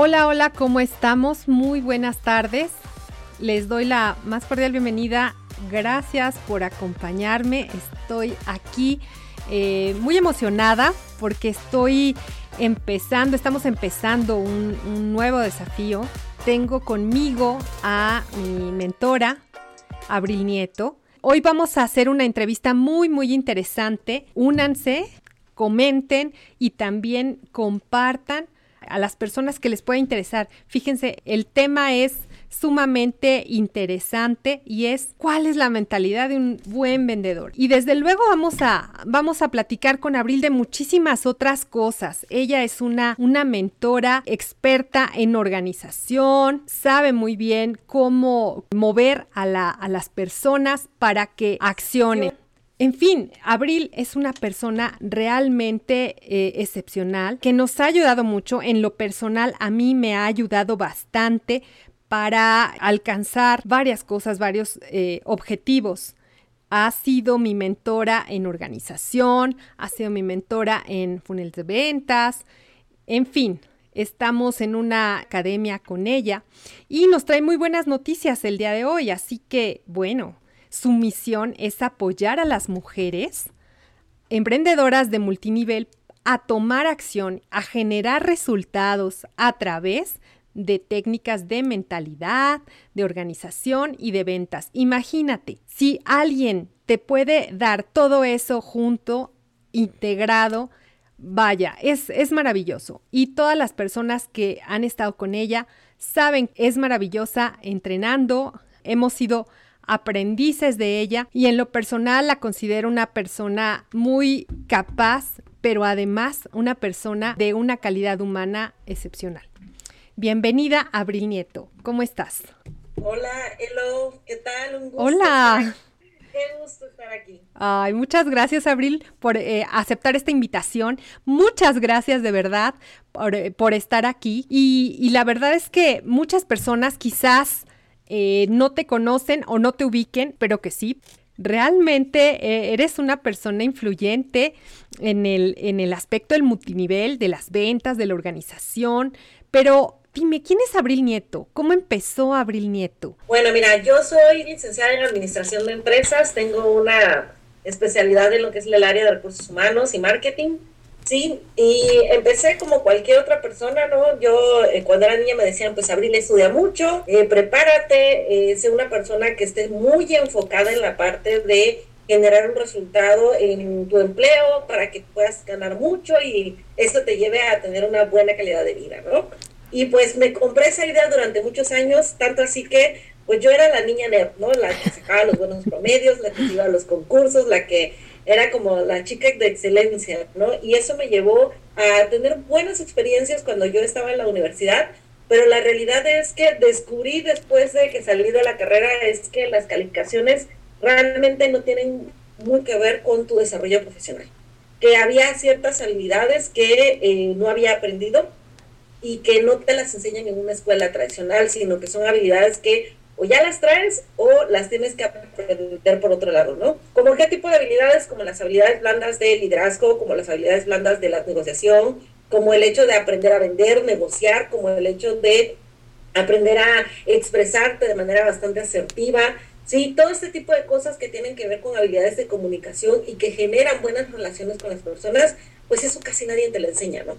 Hola, hola, ¿cómo estamos? Muy buenas tardes. Les doy la más cordial bienvenida. Gracias por acompañarme. Estoy aquí eh, muy emocionada porque estoy empezando, estamos empezando un, un nuevo desafío. Tengo conmigo a mi mentora, Abril Nieto. Hoy vamos a hacer una entrevista muy, muy interesante. Únanse, comenten y también compartan a las personas que les pueda interesar. Fíjense, el tema es sumamente interesante y es cuál es la mentalidad de un buen vendedor. Y desde luego vamos a, vamos a platicar con Abril de muchísimas otras cosas. Ella es una, una mentora experta en organización, sabe muy bien cómo mover a, la, a las personas para que accionen. En fin, Abril es una persona realmente eh, excepcional que nos ha ayudado mucho. En lo personal, a mí me ha ayudado bastante para alcanzar varias cosas, varios eh, objetivos. Ha sido mi mentora en organización, ha sido mi mentora en funnels de ventas, en fin, estamos en una academia con ella y nos trae muy buenas noticias el día de hoy, así que bueno, su misión es apoyar a las mujeres emprendedoras de multinivel a tomar acción, a generar resultados a través de técnicas de mentalidad, de organización y de ventas. Imagínate, si alguien te puede dar todo eso junto, integrado, vaya, es, es maravilloso. Y todas las personas que han estado con ella saben, es maravillosa entrenando. Hemos sido aprendices de ella y en lo personal la considero una persona muy capaz, pero además una persona de una calidad humana excepcional. Bienvenida, Abril Nieto. ¿Cómo estás? Hola, hello, ¿qué tal? Un gusto Hola. Qué gusto estar aquí. Ay, muchas gracias, Abril, por eh, aceptar esta invitación. Muchas gracias de verdad por, eh, estar aquí. y, la verdad es que muchas personas quizás eh, no te conocen o no te ubiquen, pero que sí. Realmente eh, eres una persona influyente en el, en el aspecto del multinivel, de las ventas, de la organización, pero dime, ¿quién es Abril Nieto? ¿Cómo empezó Abril Nieto? Bueno, mira, yo soy licenciada en Administración de Empresas, tengo una especialidad en lo que es el área de recursos humanos y marketing. Sí, y empecé como cualquier otra persona, ¿no? Yo eh, cuando era niña me decían, pues Abril estudia mucho, eh, prepárate, eh, sé una persona que esté muy enfocada en la parte de generar un resultado en tu empleo para que puedas ganar mucho y eso te lleve a tener una buena calidad de vida, ¿no? Y pues me compré esa idea durante muchos años, tanto así que pues yo era la niña nerd, ¿no? La que sacaba los buenos promedios, la que iba a los concursos, la que era como la chica de excelencia, ¿no? Y eso me llevó a tener buenas experiencias cuando yo estaba en la universidad, pero la realidad es que descubrí después de que salí de la carrera es que las calificaciones realmente no tienen muy que ver con tu desarrollo profesional, que había ciertas habilidades que eh, no había aprendido y que no te las enseñan en una escuela tradicional, sino que son habilidades que o ya las traes o las tienes que aprender por otro lado, ¿no? Como qué tipo de habilidades, como las habilidades blandas de liderazgo, como las habilidades blandas de la negociación, como el hecho de aprender a vender, negociar, como el hecho de aprender a expresarte de manera bastante asertiva, sí, todo este tipo de cosas que tienen que ver con habilidades de comunicación y que generan buenas relaciones con las personas, pues eso casi nadie te lo enseña, ¿no?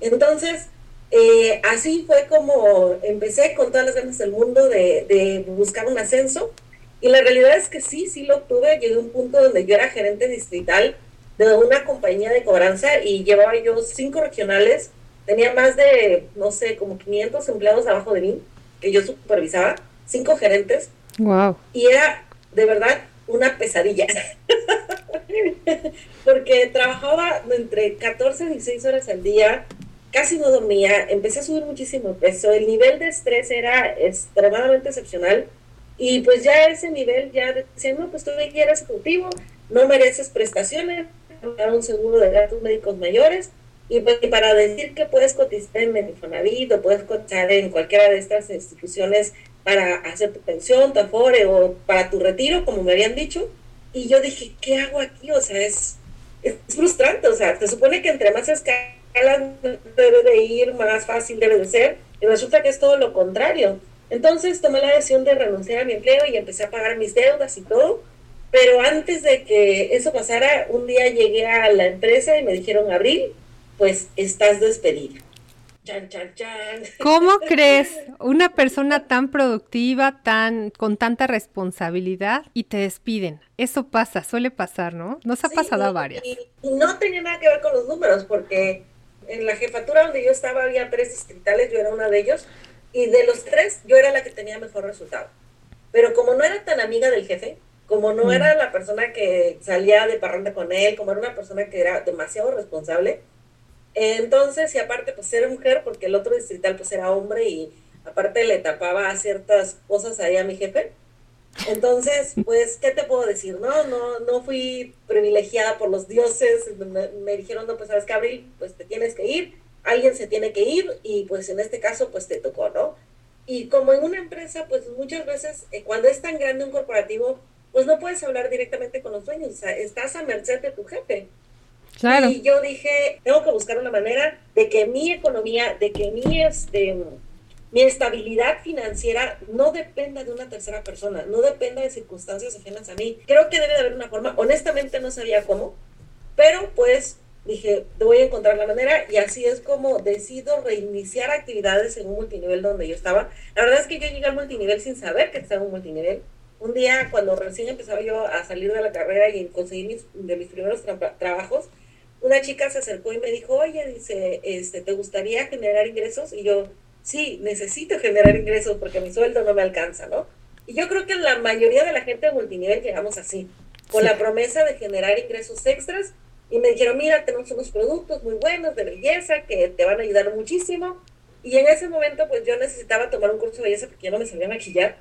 Entonces, Eh, así fue como empecé con todas las ganas del mundo de, de, buscar un ascenso. Y la realidad es que sí, sí lo obtuve. Llegué a un punto donde yo era gerente distrital de una compañía de cobranza y llevaba yo cinco regionales. Tenía más de, no sé, como 500 empleados abajo de mí que yo supervisaba, cinco gerentes. Wow. Y era de verdad una pesadilla. Porque trabajaba entre 14 y 16 horas al día, casi no dormía, empecé a subir muchísimo peso, el nivel de estrés era extremadamente excepcional y pues ya ese nivel ya decía, no, pues tú eres ejecutivo, no mereces prestaciones, un seguro de gastos médicos mayores y pues para decir que puedes cotizar en Medifonavit o puedes cotizar en cualquiera de estas instituciones para hacer tu pensión, tu afore o para tu retiro, como me habían dicho, y yo dije, ¿qué hago aquí? O sea, es, es frustrante, o sea, se supone que entre más escala debe de ir, más fácil debe de ser, y resulta que es todo lo contrario. Entonces tomé la decisión de renunciar a mi empleo y empecé a pagar mis deudas y todo, pero antes de que eso pasara, un día llegué a la empresa y me dijeron, Abril, pues estás despedida. Chan, chan, chan. ¿Cómo crees? Una persona tan productiva, tan con tanta responsabilidad y te despiden. Eso pasa, suele pasar, ¿no? Nos ha pasado a varias. Y, no tenía nada que ver con los números, porque en la jefatura donde yo estaba había tres distritales, yo era una de ellos, y de los tres yo era la que tenía mejor resultado. Pero como no era tan amiga del jefe, como no mm. era la persona que salía de parranda con él, como era una persona que era demasiado responsable, entonces, y aparte, pues era mujer, porque el otro distrital pues era hombre y aparte le tapaba ciertas cosas ahí a mi jefe. Entonces, pues, ¿qué te puedo decir? No, no, no fui privilegiada por los dioses. Me, dijeron, no, pues, sabes que Abril, pues te tienes que ir, alguien se tiene que ir y pues en este caso, pues te tocó, ¿no? Y como en una empresa, pues muchas veces, eh, cuando es tan grande un corporativo, pues no puedes hablar directamente con los dueños, o sea, estás a merced de tu jefe. Y yo dije, tengo que buscar una manera de que mi economía, de que mi, este, mi estabilidad financiera no dependa de una tercera persona, no dependa de circunstancias ajenas a mí. Creo que debe de haber una forma, honestamente no sabía cómo, pero pues dije, voy a encontrar la manera y así es como decido reiniciar actividades en un multinivel donde yo estaba. La verdad es que yo llegué al multinivel sin saber que estaba en un multinivel. Un día, cuando recién empezaba yo a salir de la carrera y conseguir mis, de mis primeros trabajos, una chica se acercó y me dijo, oye, dice, este, ¿te gustaría generar ingresos? Y yo, sí, necesito generar ingresos porque mi sueldo no me alcanza, ¿no? Y yo creo que la mayoría de la gente de multinivel llegamos así, con la promesa de generar ingresos extras. Y me dijeron, mira, tenemos unos productos muy buenos de belleza que te van a ayudar muchísimo. Y en ese momento, pues yo necesitaba tomar un curso de belleza porque yo no me sabía maquillar.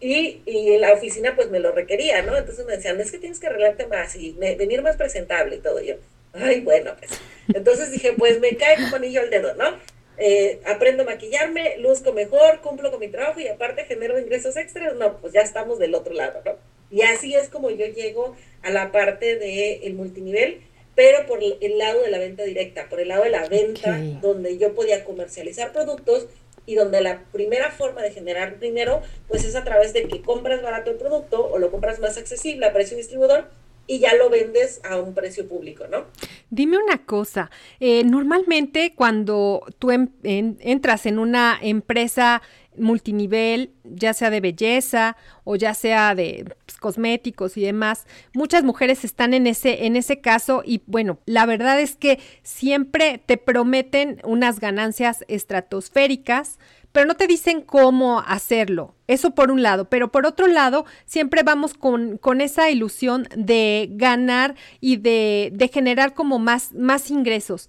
Y, y la oficina, pues me lo requería, ¿no? Entonces me decían, es que tienes que arreglarte más y venir más presentable y todo. yo, Ay, bueno, pues. Entonces dije, pues me cae como anillo al dedo, ¿no? Eh, aprendo a maquillarme, luzco mejor, cumplo con mi trabajo y aparte genero ingresos extras, no, pues ya estamos del otro lado, ¿no? Y así es como yo llego a la parte del el multinivel, pero por el lado de la venta directa, por el lado de la venta, donde yo podía comercializar productos y donde la primera forma de generar dinero, pues es a través de que compras barato el producto o lo compras más accesible a precio distribuidor y ya lo vendes a un precio público, ¿no? Dime una cosa, eh, normalmente cuando tú entras en una empresa multinivel, ya sea de belleza o ya sea de pues, cosméticos y demás, muchas mujeres están en ese, en ese caso y bueno, la verdad es que siempre te prometen unas ganancias estratosféricas, pero no te dicen cómo hacerlo. Eso por un lado, pero por otro lado, siempre vamos con, con esa ilusión de ganar y de, de generar como más, más ingresos.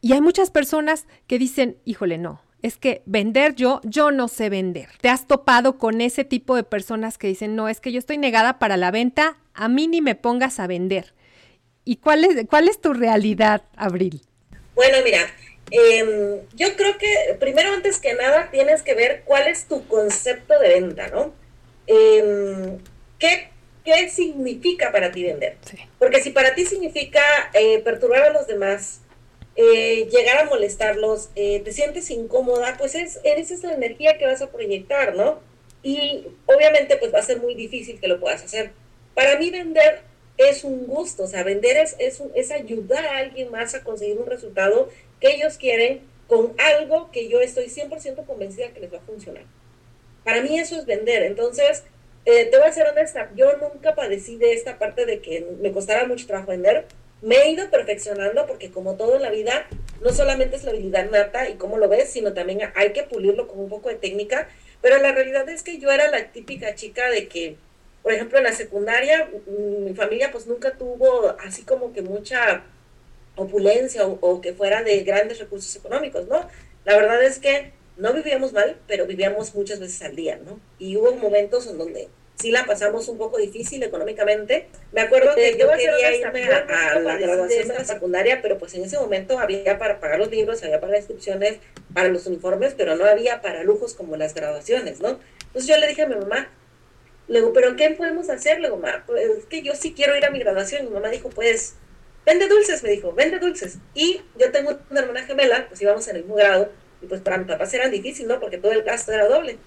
Y hay muchas personas que dicen, híjole, no, es que vender yo, yo no sé vender. ¿Te has topado con ese tipo de personas que dicen, no, es que yo estoy negada para la venta, a mí ni me pongas a vender? ¿Y cuál es, cuál es tu realidad, Abril? Bueno, mira, Em, yo creo que primero, antes que nada, tienes que ver cuál es tu concepto de venta, ¿no? Em, ¿qué, ¿qué, significa para ti vender? Porque si para ti significa eh, perturbar a los demás, eh, llegar a molestarlos, eh, te sientes incómoda, pues es, esa es la energía que vas a proyectar, ¿no? Y obviamente pues va a ser muy difícil que lo puedas hacer. Para mí vender es un gusto, o sea, vender es, es, es ayudar a alguien más a conseguir un resultado que ellos quieren con algo que yo estoy 100% convencida que les va a funcionar. Para mí eso es vender. Entonces, eh, te voy a ser honesta, yo nunca padecí de esta parte de que me costara mucho trabajo vender. Me he ido perfeccionando porque como todo en la vida, no solamente es la habilidad nata y cómo lo ves, sino también hay que pulirlo con un poco de técnica. Pero la realidad es que yo era la típica chica de que, por ejemplo, en la secundaria, mm, mi familia pues nunca tuvo así como que mucha opulencia o, que fuera de grandes recursos económicos, ¿no? La verdad es que no vivíamos mal, pero vivíamos muchas veces al día, ¿no? Y hubo momentos en donde sí la pasamos un poco difícil económicamente. Me acuerdo que yo quería irme a, la graduación de la secundaria, pero pues en ese momento había para pagar los libros, había para las inscripciones, para los uniformes, pero no había para lujos como las graduaciones, ¿no? Entonces yo le dije a mi mamá, le digo, ¿pero qué podemos hacer? Le digo, mamá, pues es que yo sí quiero ir a mi graduación. Y mi mamá dijo, pues vende dulces, me dijo, vende dulces. Y yo tengo una hermana gemela, pues íbamos en el mismo grado, y pues para mi papá era difícil, ¿no? Porque todo el gasto era doble.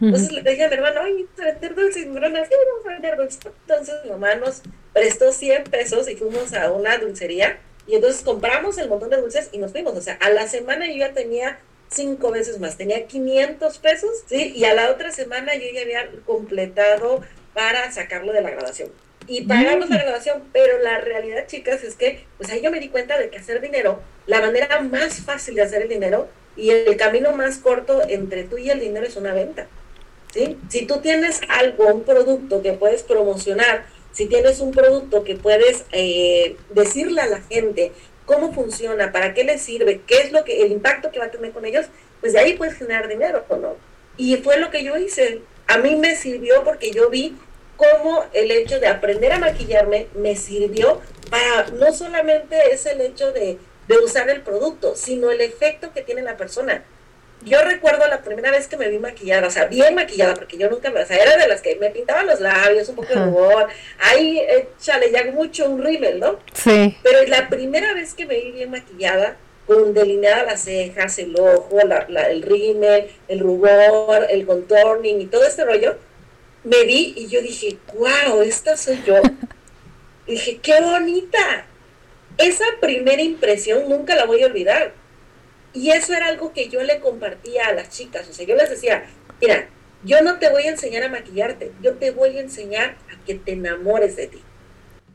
Entonces le dije a mi hermano, ay, vamos a vender dulces. Y mi hermana, sí, vamos a vender dulces. Entonces mi mamá nos prestó 100 pesos y fuimos a una dulcería. Y entonces compramos el montón de dulces y nos fuimos. O sea, a la semana yo ya tenía cinco veces más. Tenía 500 pesos, ¿sí? Y a la otra semana yo ya había completado para sacarlo de la graduación y pagamos la graduación, pero la realidad, chicas, es que pues ahí yo me di cuenta de que hacer dinero, la manera más fácil de hacer el dinero y el camino más corto entre tú y el dinero es una venta. ¿sí? Si tú tienes algo, un producto que puedes promocionar, si tienes un producto que puedes eh, decirle a la gente cómo funciona, para qué les sirve, qué es lo que el impacto que va a tener con ellos, pues de ahí puedes generar dinero, ¿no? Y fue lo que yo hice. A mí me sirvió porque yo vi cómo el hecho de aprender a maquillarme me sirvió para, no solamente es el hecho de, usar el producto, sino el efecto que tiene la persona. Yo recuerdo la primera vez que me vi maquillada, o sea, bien maquillada, porque yo nunca me, o sea, era de las que me pintaban los labios, un poco de rubor, ahí, échale ya mucho un rímel, ¿no? Sí. Pero la primera vez que me vi bien maquillada, con delineada las cejas, el ojo, el rímel, el rubor, el contorning y todo este rollo, me vi y yo dije, wow, esta soy yo. dije, qué bonita. Esa primera impresión nunca la voy a olvidar. Y eso era algo que yo le compartía a las chicas. O sea, yo les decía, mira, yo no te voy a enseñar a maquillarte, yo te voy a enseñar a que te enamores de ti.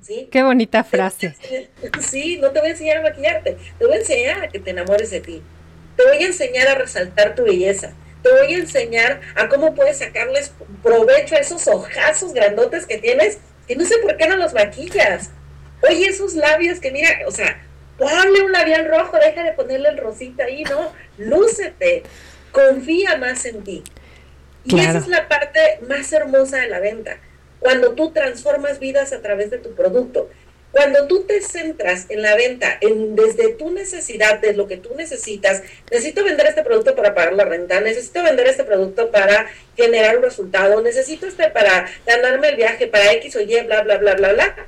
¿Sí? Qué bonita frase. Sí, no te voy a enseñar a maquillarte, te voy a enseñar a que te enamores de ti. Te voy a enseñar a resaltar tu belleza te voy a enseñar a cómo puedes sacarles provecho a esos ojazos grandotes que tienes, que no sé por qué no los maquillas. Oye, esos labios que mira, o sea, ponle un labial rojo, deja de ponerle el rosita ahí, ¿no? Lúcete, confía más en ti. Y esa es la parte más hermosa de la venta, cuando tú transformas vidas a través de tu producto. Cuando tú te centras en la venta, en desde tu necesidad, de lo que tú necesitas, necesito vender este producto para pagar la renta, necesito vender este producto para generar un resultado, necesito este para ganarme el viaje, para X o Y, bla, bla, bla, bla, bla.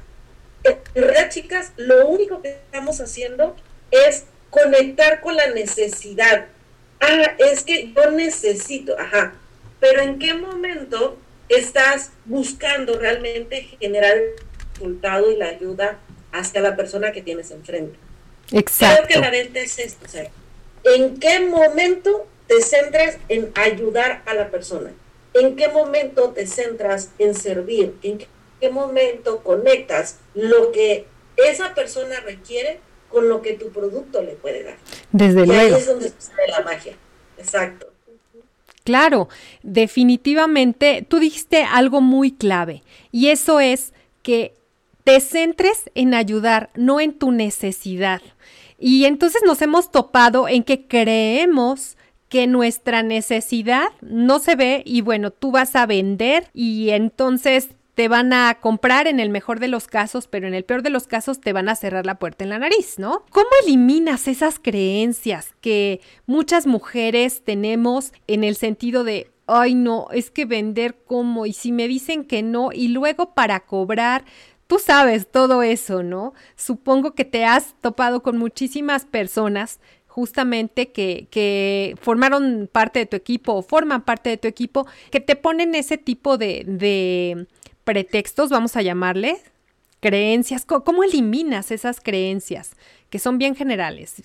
En realidad, chicas, lo único que estamos haciendo es conectar con la necesidad. Ah, es que yo necesito, ajá, pero ¿en qué momento estás buscando realmente generar resultado y la ayuda hacia la persona que tienes enfrente. Exacto. Creo que la venta es esto, o sea, ¿en qué momento te centras en ayudar a la persona? ¿En qué momento te centras en servir? ¿En qué momento conectas lo que esa persona requiere con lo que tu producto le puede dar? Desde y luego. Ahí es donde sucede la magia. Exacto. Claro, definitivamente tú dijiste algo muy clave y eso es que te centres en ayudar, no en tu necesidad. Y entonces nos hemos topado en que creemos que nuestra necesidad no se ve y bueno, tú vas a vender y entonces te van a comprar en el mejor de los casos, pero en el peor de los casos te van a cerrar la puerta en la nariz, ¿no? ¿Cómo eliminas esas creencias que muchas mujeres tenemos en el sentido de, ay no, es que vender como y si me dicen que no y luego para cobrar tú sabes todo eso, ¿no? Supongo que te has topado con muchísimas personas justamente que, que, formaron parte de tu equipo o forman parte de tu equipo, que te ponen ese tipo de, de pretextos, vamos a llamarle, creencias. ¿Cómo, eliminas esas creencias que son bien generales?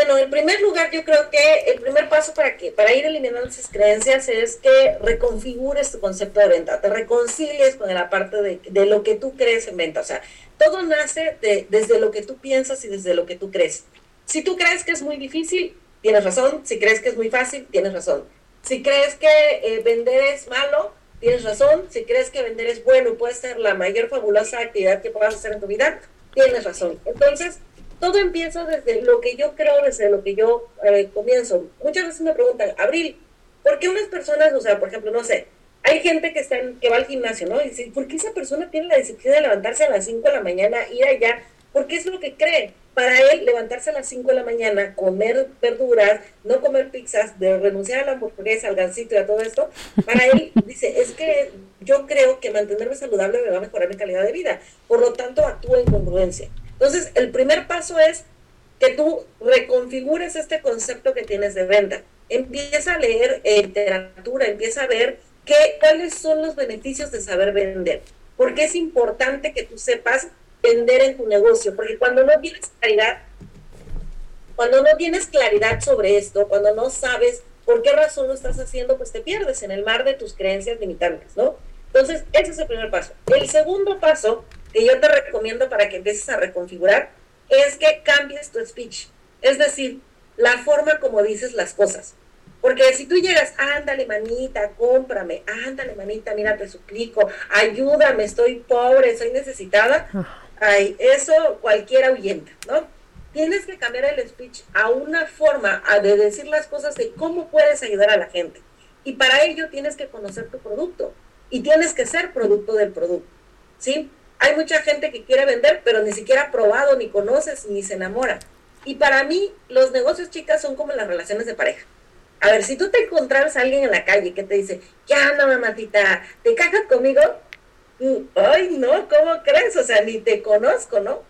Bueno, en primer lugar, yo creo que el primer paso para que para ir eliminando esas creencias es que reconfigures tu concepto de venta, te reconcilies con la parte de, lo que tú crees en venta. O sea, todo nace de, desde lo que tú piensas y desde lo que tú crees. Si tú crees que es muy difícil, tienes razón. Si crees que es muy fácil, tienes razón. Si crees que eh, vender es malo, tienes razón. Si crees que vender es bueno puede ser la mayor fabulosa actividad que puedas hacer en tu vida, tienes razón. Entonces, todo empieza desde lo que yo creo, desde lo que yo eh, comienzo. Muchas veces me preguntan, Abril, ¿por qué unas personas, o sea, por ejemplo, no sé, hay gente que, está que va al gimnasio, ¿no? Y dice, ¿por qué esa persona tiene la disciplina de levantarse a las 5 de la mañana, ir allá? Porque es lo que cree. Para él, levantarse a las 5 de la mañana, comer verduras, no comer pizzas, de renunciar a la hamburguesa, al gansito y a todo esto, para él dice, es que yo creo que mantenerme saludable me va a mejorar mi calidad de vida. Por lo tanto, actúa en congruencia. Entonces, el primer paso es que tú reconfigures este concepto que tienes de venta. Empieza a leer eh, literatura, empieza a ver qué, cuáles son los beneficios de saber vender. Porque es importante que tú sepas vender en tu negocio, porque cuando no tienes claridad, cuando no tienes claridad sobre esto, cuando no sabes por qué razón lo estás haciendo, pues te pierdes en el mar de tus creencias limitantes, ¿no? Entonces, ese es el primer paso. El segundo paso que yo te recomiendo para que empieces a reconfigurar es que cambies tu speech. Es decir, la forma como dices las cosas. Porque si tú llegas, ándale manita, cómprame, ándale manita, mira, te suplico, ayúdame, estoy pobre, soy necesitada, ay, eso cualquiera ahuyenta, ¿no? Tienes que cambiar el speech a una forma de decir las cosas de cómo puedes ayudar a la gente. Y para ello tienes que conocer tu producto y tienes que ser producto del producto, ¿sí? Hay mucha gente que quiere vender, pero ni siquiera ha probado, ni conoces, ni se enamora. Y para mí, los negocios, chicas, son como las relaciones de pareja. A ver, si tú te encontraras a alguien en la calle que te dice, ya no, mamatita, ¿te cajas conmigo? Ay, no, ¿cómo crees? O sea, ni te conozco, ¿no?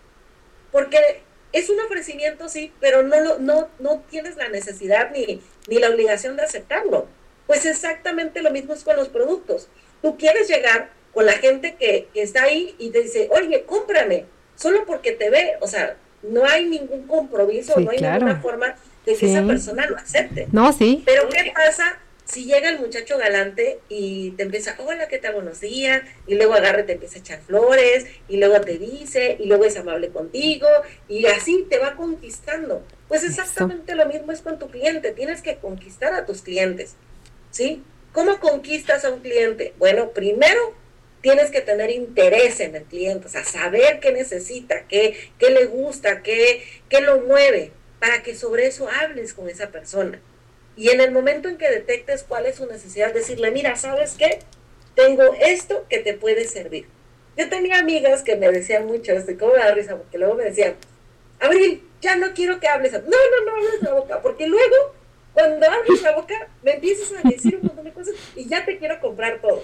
Porque es un ofrecimiento, sí, pero no, no, no tienes la necesidad ni, ni la obligación de aceptarlo. Pues exactamente lo mismo es con los productos. Tú quieres llegar con la gente que, está ahí y te dice, oye, cómprame, solo porque te ve, o sea, no hay ningún compromiso, no hay ninguna forma de que esa persona lo acepte. No, sí. Pero ¿qué pasa si llega el muchacho galante y te empieza, hola, ¿qué tal? Buenos días, y luego agarre, te empieza a echar flores, y luego te dice, y luego es amable contigo, y así te va conquistando. Pues exactamente lo mismo es con tu cliente, tienes que conquistar a tus clientes, ¿sí? ¿Cómo conquistas a un cliente? Bueno, primero tienes que tener interés en el cliente, o sea, saber qué necesita, qué, qué le gusta, qué, qué lo mueve, para que sobre eso hables con esa persona. Y en el momento en que detectes cuál es su necesidad, decirle, mira, ¿sabes qué? Tengo esto que te puede servir. Yo tenía amigas que me decían mucho, estoy como me da risa, porque luego me decían, Abril, ya no quiero que hables. No, no, no hables la boca, porque luego, cuando abres la boca, me empiezas a decir un montón de cosas y ya te quiero comprar todo.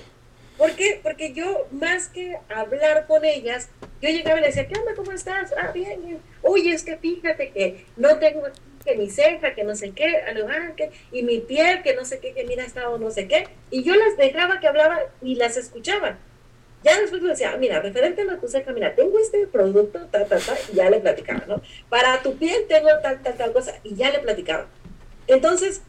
¿Por qué? Porque yo, más que hablar con ellas, yo llegaba y le decía, ¿qué onda? ¿Cómo estás? Ah, bien, bien. Oye, es que fíjate que no tengo que mi ceja, que no sé qué, ah, que, y mi piel, que no sé qué, que mira, estado no sé qué. Y yo las dejaba que hablaban y las escuchaba. Ya después le decía, mira, referente a tu ceja, mira, tengo este producto, tal, tal, tal, y ya le platicaba, ¿no? Para tu piel tengo tal, tal, tal cosa, y ya le platicaba. Entonces,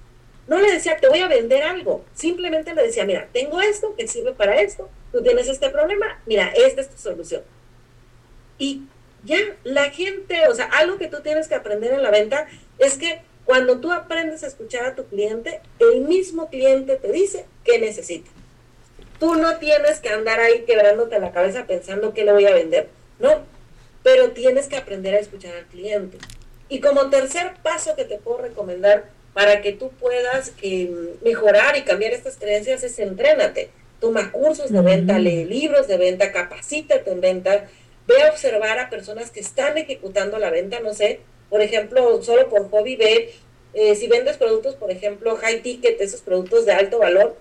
no le decía, te voy a vender algo. Simplemente le decía, mira, tengo esto que sirve para esto. Tú tienes este problema. Mira, esta es tu solución. Y ya la gente, o sea, algo que tú tienes que aprender en la venta es que cuando tú aprendes a escuchar a tu cliente, el mismo cliente te dice qué necesita. Tú no tienes que andar ahí quebrándote la cabeza pensando qué le voy a vender. No, pero tienes que aprender a escuchar al cliente. Y como tercer paso que te puedo recomendar para que tú puedas eh, mejorar y cambiar estas creencias es entrénate. Toma cursos de venta, lee libros de venta, capacítate en venta, ve a observar a personas que están ejecutando la venta, no sé, por ejemplo, solo por hobby, ve eh, si vendes productos, por ejemplo, high ticket, esos productos de alto valor,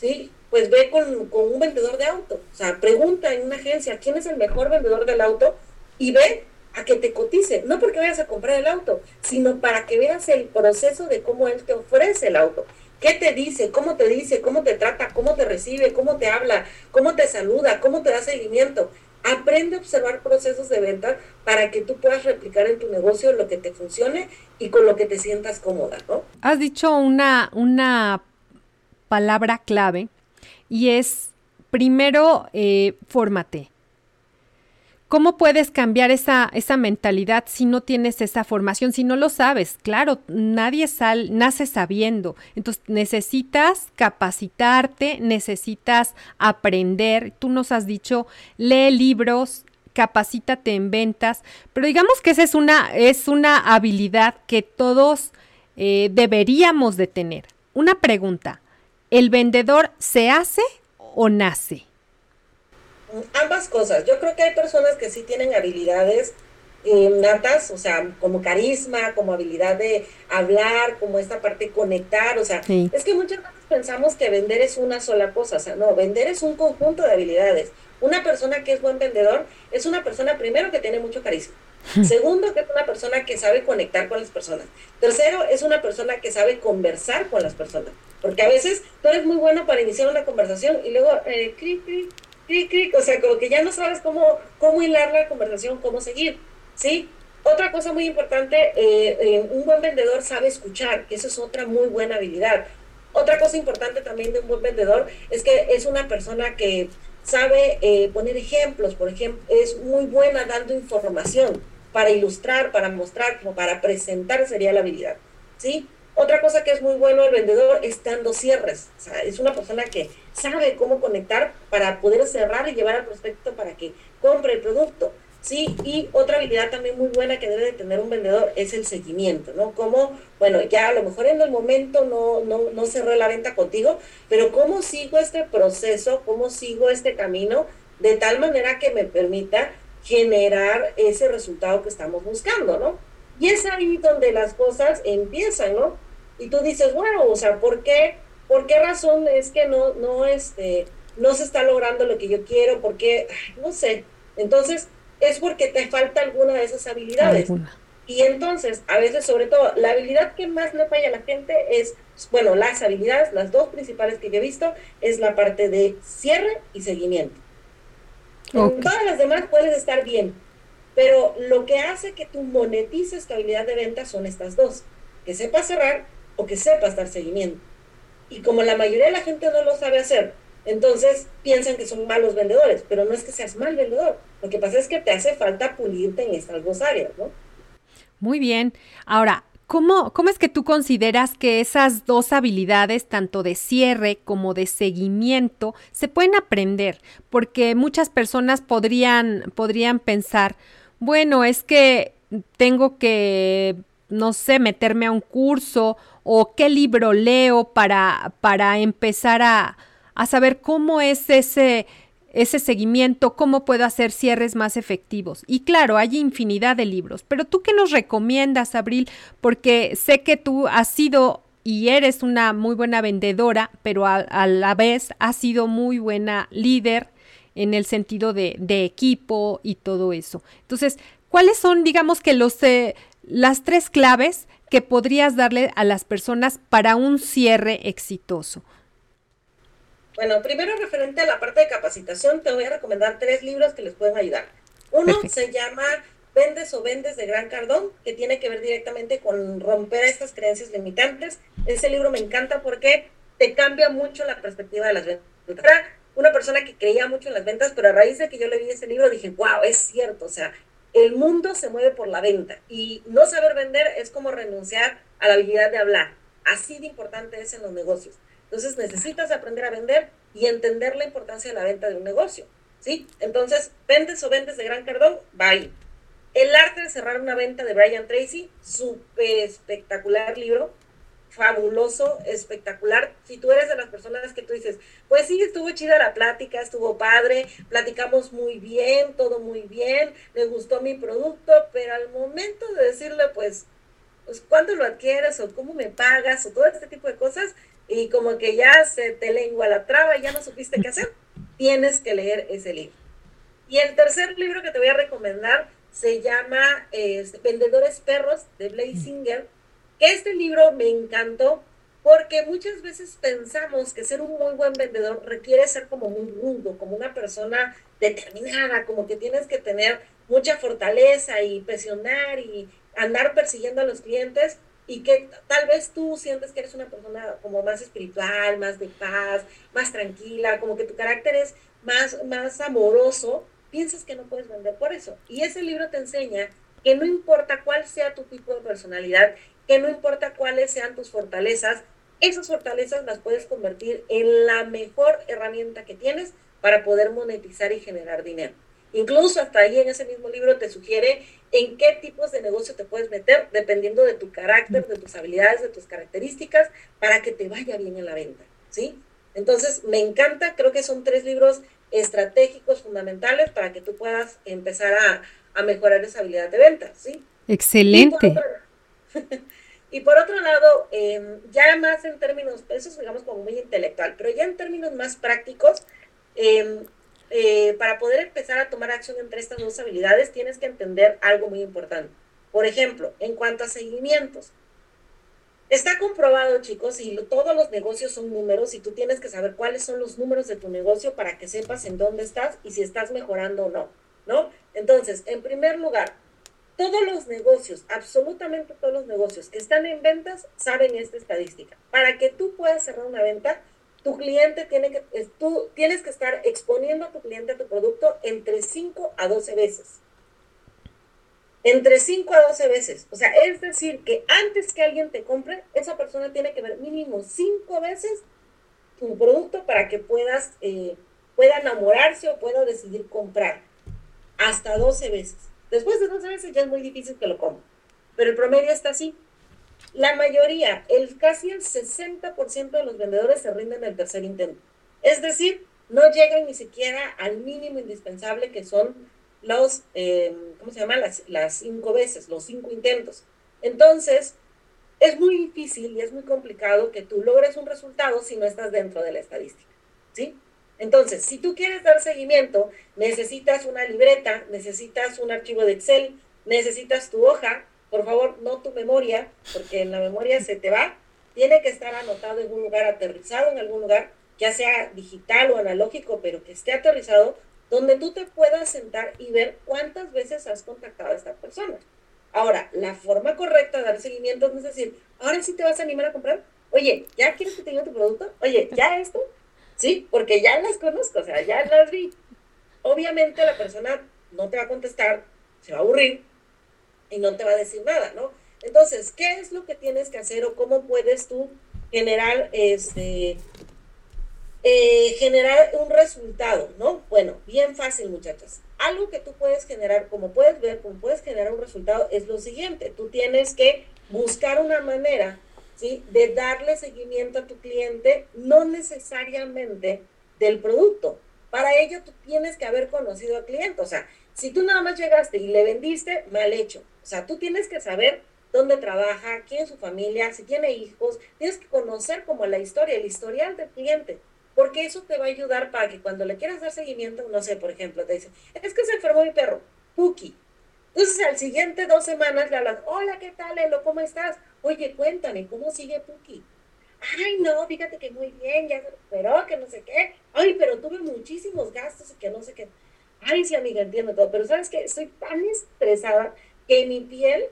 ¿sí? Pues ve con, con un vendedor de auto, o sea, pregunta en una agencia, ¿quién es el mejor vendedor del auto? Y ve a que te cotice, no porque vayas a comprar el auto, sino para que veas el proceso de cómo él te ofrece el auto. ¿Qué te dice? ¿Cómo te dice? ¿Cómo te trata? ¿Cómo te recibe? ¿Cómo te habla? ¿Cómo te saluda? ¿Cómo te da seguimiento? Aprende a observar procesos de venta para que tú puedas replicar en tu negocio lo que te funcione y con lo que te sientas cómoda, ¿no? Has dicho una, una palabra clave y es, primero, eh, fórmate. ¿Cómo puedes cambiar esa, esa mentalidad si no tienes esa formación, si no lo sabes? Claro, nadie sal, nace sabiendo. Entonces necesitas capacitarte, necesitas aprender. Tú nos has dicho, lee libros, capacítate en ventas, pero digamos que esa es una, es una habilidad que todos eh, deberíamos de tener. Una pregunta, ¿el vendedor se hace o nace? Ambas cosas. Yo creo que hay personas que sí tienen habilidades eh, natas, o sea, como carisma, como habilidad de hablar, como esta parte de conectar, o sea, es que muchas veces pensamos que vender es una sola cosa, o sea, no, vender es un conjunto de habilidades. Una persona que es buen vendedor es una persona primero que tiene mucho carisma. Segundo, que es una persona que sabe conectar con las personas. Tercero, es una persona que sabe conversar con las personas. Porque a veces tú eres muy bueno para iniciar una conversación y luego, eh, o sea, como que ya no sabes cómo, cómo hilar la conversación, cómo seguir, ¿sí? Otra cosa muy importante, eh, eh, un buen vendedor sabe escuchar, que eso es otra muy buena habilidad. Otra cosa importante también de un buen vendedor es que es una persona que sabe eh, poner ejemplos, por ejemplo, es muy buena dando información para ilustrar, para mostrar, como para presentar sería la habilidad, ¿sí? Otra cosa que es muy bueno el vendedor es dando cierres. O sea, es una persona que sabe cómo conectar para poder cerrar y llevar al prospecto para que compre el producto. Sí, y otra habilidad también muy buena que debe de tener un vendedor es el seguimiento, ¿no? Como, bueno, ya a lo mejor en el momento no, no, no cerré la venta contigo, pero cómo sigo este proceso, cómo sigo este camino de tal manera que me permita generar ese resultado que estamos buscando, ¿no? Y es ahí donde las cosas empiezan, ¿no? Y tú dices, bueno, o sea, ¿por qué? ¿Por qué razón es que no, no, este, no se está logrando lo que yo quiero? ¿Por qué? No sé. Entonces, es porque te falta alguna de esas habilidades. Y entonces, a veces, sobre todo, la habilidad que más le falla a la gente es, bueno, las habilidades, las dos principales que yo he visto, es la parte de cierre y seguimiento. En todas las demás puedes estar bien, pero lo que hace que tú monetices tu habilidad de venta son estas dos, que sepas cerrar o que sepas dar seguimiento. Y como la mayoría de la gente no lo sabe hacer, entonces piensan que son malos vendedores, pero no es que seas mal vendedor. Lo que pasa es que te hace falta pulirte en estas dos áreas, ¿no? Muy bien. Ahora, ¿Cómo, ¿Cómo, es que tú consideras que esas dos habilidades, tanto de cierre como de seguimiento, se pueden aprender? Porque muchas personas podrían, podrían pensar, bueno, es que tengo que, no sé, meterme a un curso o qué libro leo para, para empezar a, a saber cómo es ese, ese seguimiento, cómo puedo hacer cierres más efectivos. Y claro, hay infinidad de libros, pero tú qué nos recomiendas, Abril, porque sé que tú has sido y eres una muy buena vendedora, pero a, la vez has sido muy buena líder en el sentido de, de equipo y todo eso. Entonces, ¿cuáles son, digamos que los, eh, las tres claves que podrías darle a las personas para un cierre exitoso? Bueno, primero referente a la parte de capacitación, te voy a recomendar tres libros que les pueden ayudar. Uno se llama Vendes o Vendes de Gran Cardón, que tiene que ver directamente con romper estas creencias limitantes. Ese libro me encanta porque te cambia mucho la perspectiva de las ventas una persona que creía mucho en las ventas, pero a raíz de que yo le vi ese libro dije, wow, es cierto, o sea, el mundo se mueve por la venta y no saber vender es como renunciar a la habilidad de hablar. Así de importante es en los negocios. Entonces necesitas aprender a vender y entender la importancia de la venta de un negocio. ¿Sí? Entonces, vendes o vendes de Gran Cardón, bye. El arte de cerrar una venta de Brian Tracy, súper espectacular libro fabuloso, espectacular. Si tú eres de las personas que tú dices, pues sí, estuvo chida la plática, estuvo padre, platicamos muy bien, todo muy bien, me gustó mi producto, pero al momento de decirle, pues, pues ¿cuándo lo adquieres o cómo me pagas o todo este tipo de cosas? Y como que ya se te lengua la traba y ya no supiste qué hacer, tienes que leer ese libro. Y el tercer libro que te voy a recomendar se llama eh, Vendedores Perros de Blaze Singer este libro me encantó Porque muchas veces pensamos que ser un muy buen vendedor requiere ser como muy rudo, como una persona determinada, como que tienes que tener mucha fortaleza y presionar y andar persiguiendo a los clientes y que tal vez tú sientes que eres una persona como más espiritual, más de paz, más tranquila, como que tu carácter es más, más amoroso, piensas que no puedes vender por eso. Y ese libro te enseña que no importa cuál sea tu tipo de personalidad, que no importa cuáles sean tus fortalezas, esas fortalezas las puedes convertir en la mejor herramienta que tienes para poder monetizar y generar dinero. Incluso hasta ahí en ese mismo libro te sugiere en qué tipos de negocio te puedes meter dependiendo de tu carácter, de tus habilidades, de tus características, para que te vaya bien en la venta, ¿sí? Entonces, me encanta, creo que son tres libros estratégicos fundamentales para que tú puedas empezar a, mejorar esa habilidad de venta, ¿sí? Excelente. Y por otro, lado, em, ya más en términos, eso es digamos como muy intelectual, pero ya en términos más prácticos, eh, eh, para poder empezar a tomar acción entre estas dos habilidades, tienes que entender algo muy importante. Por ejemplo, en cuanto a seguimientos, está comprobado, chicos, y todos los negocios son números y tú tienes que saber cuáles son los números de tu negocio para que sepas en dónde estás y si estás mejorando o no, ¿no? Entonces, en primer lugar, todos los negocios, absolutamente todos los negocios que están en ventas, saben esta estadística. Para que tú puedas cerrar una venta, tu cliente tiene que, tú tienes que estar exponiendo a tu cliente a tu producto entre 5 a 12 veces. Entre 5 a 12 veces. O sea, es decir, que antes que alguien te compre, esa persona tiene que ver mínimo 5 veces tu producto para que puedas, eh, pueda enamorarse o pueda decidir comprar. Hasta 12 veces. Después de 12 veces ya es muy difícil que lo compre. Pero el promedio está así. La mayoría, el casi el 60% de los vendedores se rinden el tercer intento. Es decir, no llegan ni siquiera al mínimo indispensable que son los, eh, ¿cómo se llama? Las, las cinco veces, los cinco intentos. Entonces, es muy difícil y es muy complicado que tú logres un resultado si no estás dentro de la estadística, ¿sí? Entonces, si tú quieres dar seguimiento, necesitas una libreta, necesitas un archivo de Excel, necesitas tu hoja, por favor, no tu memoria, porque en la memoria se te va. Tiene que estar anotado en un lugar aterrizado, en algún lugar, ya sea digital o analógico, pero que esté aterrizado, donde tú te puedas sentar y ver cuántas veces has contactado a esta persona. Ahora, la forma correcta de dar seguimiento es decir, ahora sí te vas a animar a comprar. Oye, ¿ya quieres que te tu producto? Oye, ¿ya esto? Sí, porque ya las conozco, o sea, ya las vi. Obviamente la persona no te va a contestar, se va a aburrir, y no te va a decir nada, ¿no? Entonces, ¿qué es lo que tienes que hacer o cómo puedes tú generar este eh, generar un resultado, ¿no? Bueno, bien fácil, muchachas. Algo que tú puedes generar, como puedes ver, como puedes generar un resultado, es lo siguiente. Tú tienes que buscar una manera, ¿sí? De darle seguimiento a tu cliente, no necesariamente del producto. Para ello, tú tienes que haber conocido al cliente. O sea, si tú nada más llegaste y le vendiste, mal hecho. O sea, tú tienes que saber dónde trabaja, quién es su familia, si tiene hijos, tienes que conocer como la historia, el historial del cliente, porque eso te va a ayudar para que cuando le quieras dar seguimiento, no sé, por ejemplo, te dice, es que se enfermó mi perro, Puki. Entonces al siguiente dos semanas le hablas, hola, ¿qué tal, Elo? ¿Cómo estás? Oye, cuéntame, ¿cómo sigue Puki? Ay, no, fíjate que muy bien, ya se recuperó, que no sé qué. Ay, pero tuve muchísimos gastos y que no sé qué. Ay, sí, amiga, entiendo todo, pero ¿sabes qué? Estoy tan estresada que mi piel,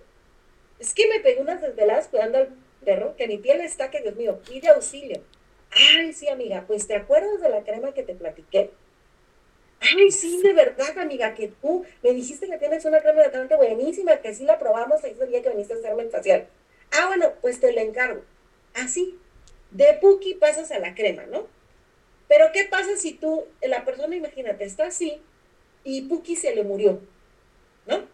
es que me pegué unas desveladas cuidando al perro, que mi piel está que, Dios mío, pide auxilio. Ay, sí, amiga, pues ¿te acuerdas de la crema que te platiqué? Ay, sí, de verdad, amiga, que tú me dijiste que tienes una crema hidratante buenísima, que sí la probamos ese día que viniste a hacerme el facial. Ah, bueno, pues te la encargo. Así, de Puki pasas a la crema, ¿no? Pero ¿qué pasa si tú, la persona, imagínate, está así y Puki se le murió, ¿no?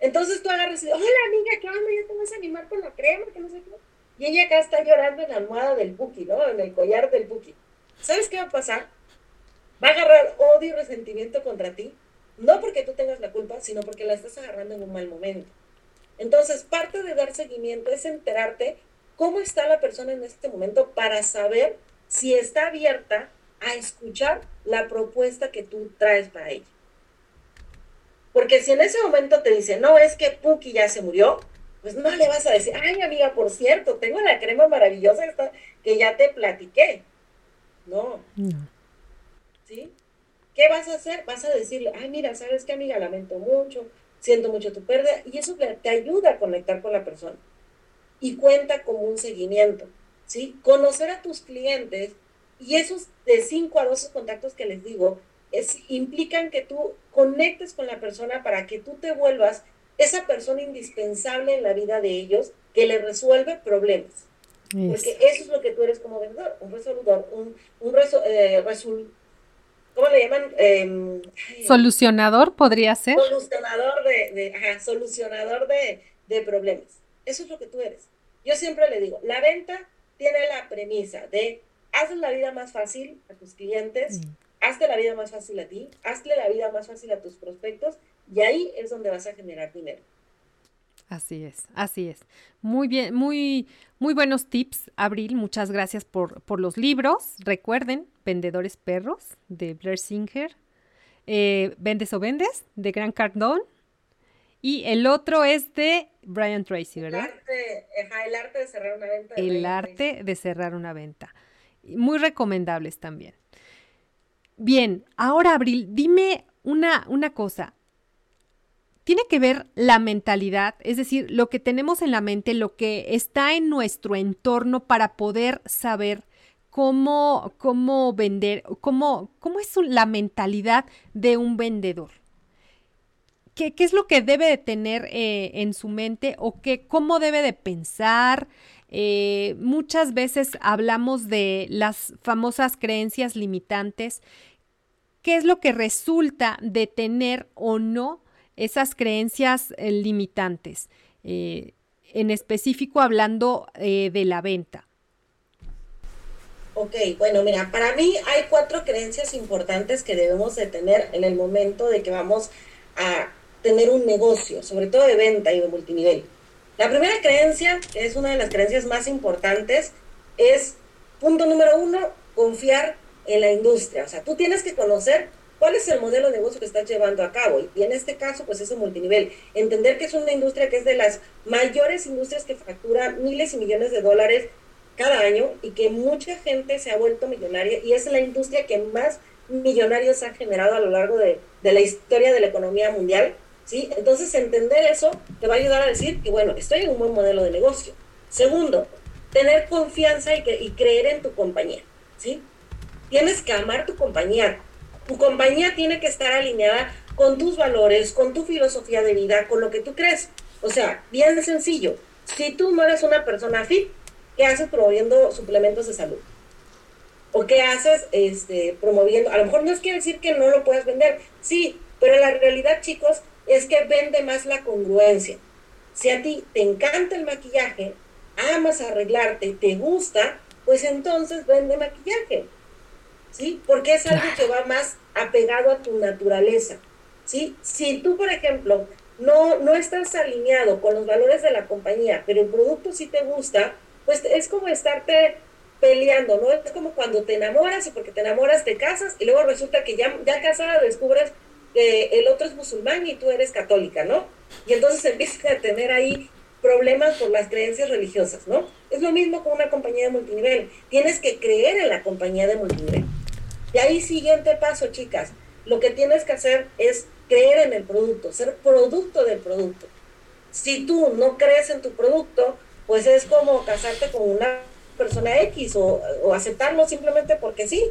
Entonces tú agarras y dices, hola amiga, ¿qué onda? Ya te vas a animar con la crema, que no sé qué. Y ella acá está llorando en la almohada del Puki, ¿no? En el collar del Puki. ¿Sabes qué va a pasar? Va a agarrar odio y resentimiento contra ti, no porque tú tengas la culpa, sino porque la estás agarrando en un mal momento. Entonces, parte de dar seguimiento es enterarte cómo está la persona en este momento para saber si está abierta a escuchar la propuesta que tú traes para ella. Porque si en ese momento te dice, no, es que Puki ya se murió, pues no le vas a decir, ay amiga, por cierto, tengo la crema maravillosa esta que ya te platiqué. No. ¿Sí? ¿Qué vas a hacer? Vas a decirle, ay mira, ¿sabes qué amiga? Lamento mucho, siento mucho tu pérdida y eso te ayuda a conectar con la persona. Y cuenta como un seguimiento, ¿sí? Conocer a tus clientes y esos de 5 a 12 contactos que les digo, es, implican que tú conectes con la persona para que tú te vuelvas esa persona indispensable en la vida de ellos que le resuelve problemas. Porque eso es lo que tú eres como vendedor, un resoludor, un, un eh, ¿cómo le llaman? Em, solucionador podría ser. Solucionador de, de ajá, solucionador de, de problemas. Eso es lo que tú eres. Yo siempre le digo, la venta tiene la premisa de haces la vida más fácil a tus clientes, mm. hazte la vida más fácil a ti, hazle la vida más fácil a tus prospectos y ahí es donde vas a generar dinero. Así es, así es. Muy bien, muy, muy buenos tips, Abril. Muchas gracias por, por los libros. Recuerden, Vendedores Perros, de Blair Singer. Eh, Vendes o Vendes, de Gran Cardone. Y el otro es de Brian Tracy, ¿verdad? El arte, de cerrar una venta. El arte de cerrar una venta. Muy recomendables también. Bien, ahora Abril, dime una, una cosa. Tiene que ver la mentalidad, es decir, lo que tenemos en la mente, lo que está en nuestro entorno para poder saber cómo, cómo vender, cómo, cómo es la mentalidad de un vendedor. ¿Qué, es lo que debe de tener eh, en su mente o qué, cómo debe de pensar? Eh, muchas veces hablamos de las famosas creencias limitantes. ¿Qué es lo que resulta de tener o no esas creencias eh, limitantes? Eh, en específico hablando de la venta. Ok, bueno, mira, para mí hay cuatro creencias importantes que debemos de tener en el momento de que vamos a tener un negocio, sobre todo de venta y de multinivel. La primera creencia, que es una de las creencias más importantes, es, punto número uno, confiar en la industria. O sea, tú tienes que conocer cuál es el modelo de negocio que estás llevando a cabo. Y en este caso, pues es un multinivel. Entender que es una industria que es de las mayores industrias que factura miles y millones de dólares cada año y que mucha gente se ha vuelto millonaria y es la industria que más millonarios ha generado a lo largo de, de la historia de la economía mundial ¿sí? Entonces, entender eso te va a ayudar a decir que, bueno, estoy en un buen modelo de negocio. Segundo, tener confianza y, y creer en tu compañía, ¿sí? Tienes que amar tu compañía. Tu compañía tiene que estar alineada con tus valores, con tu filosofía de vida, con lo que tú crees. O sea, bien sencillo. Si tú no eres una persona fit, ¿qué haces promoviendo suplementos de salud? ¿O qué haces este, promoviendo? A lo mejor no es quiere decir que no lo puedas vender, sí, pero la realidad, chicos, es que vende más la congruencia. Si a ti te encanta el maquillaje, amas arreglarte, te gusta, pues entonces vende maquillaje. ¿Sí? Porque es algo que va más apegado a tu naturaleza. ¿Sí? Si tú, por ejemplo, no, no estás alineado con los valores de la compañía, pero el producto sí te gusta, pues es como estarte peleando, ¿no? Es como cuando te enamoras y porque te enamoras te casas y luego resulta que ya, ya casada descubres el otro es musulmán y tú eres católica, ¿no? Y entonces empiezan a tener ahí problemas por las creencias religiosas, ¿no? Es lo mismo con una compañía de multinivel. Tienes que creer en la compañía de multinivel. Y ahí siguiente paso, chicas. Lo que tienes que hacer es creer en el producto, ser producto del producto. Si tú no crees en tu producto, pues es como casarte con una persona X o, aceptarlo simplemente porque sí.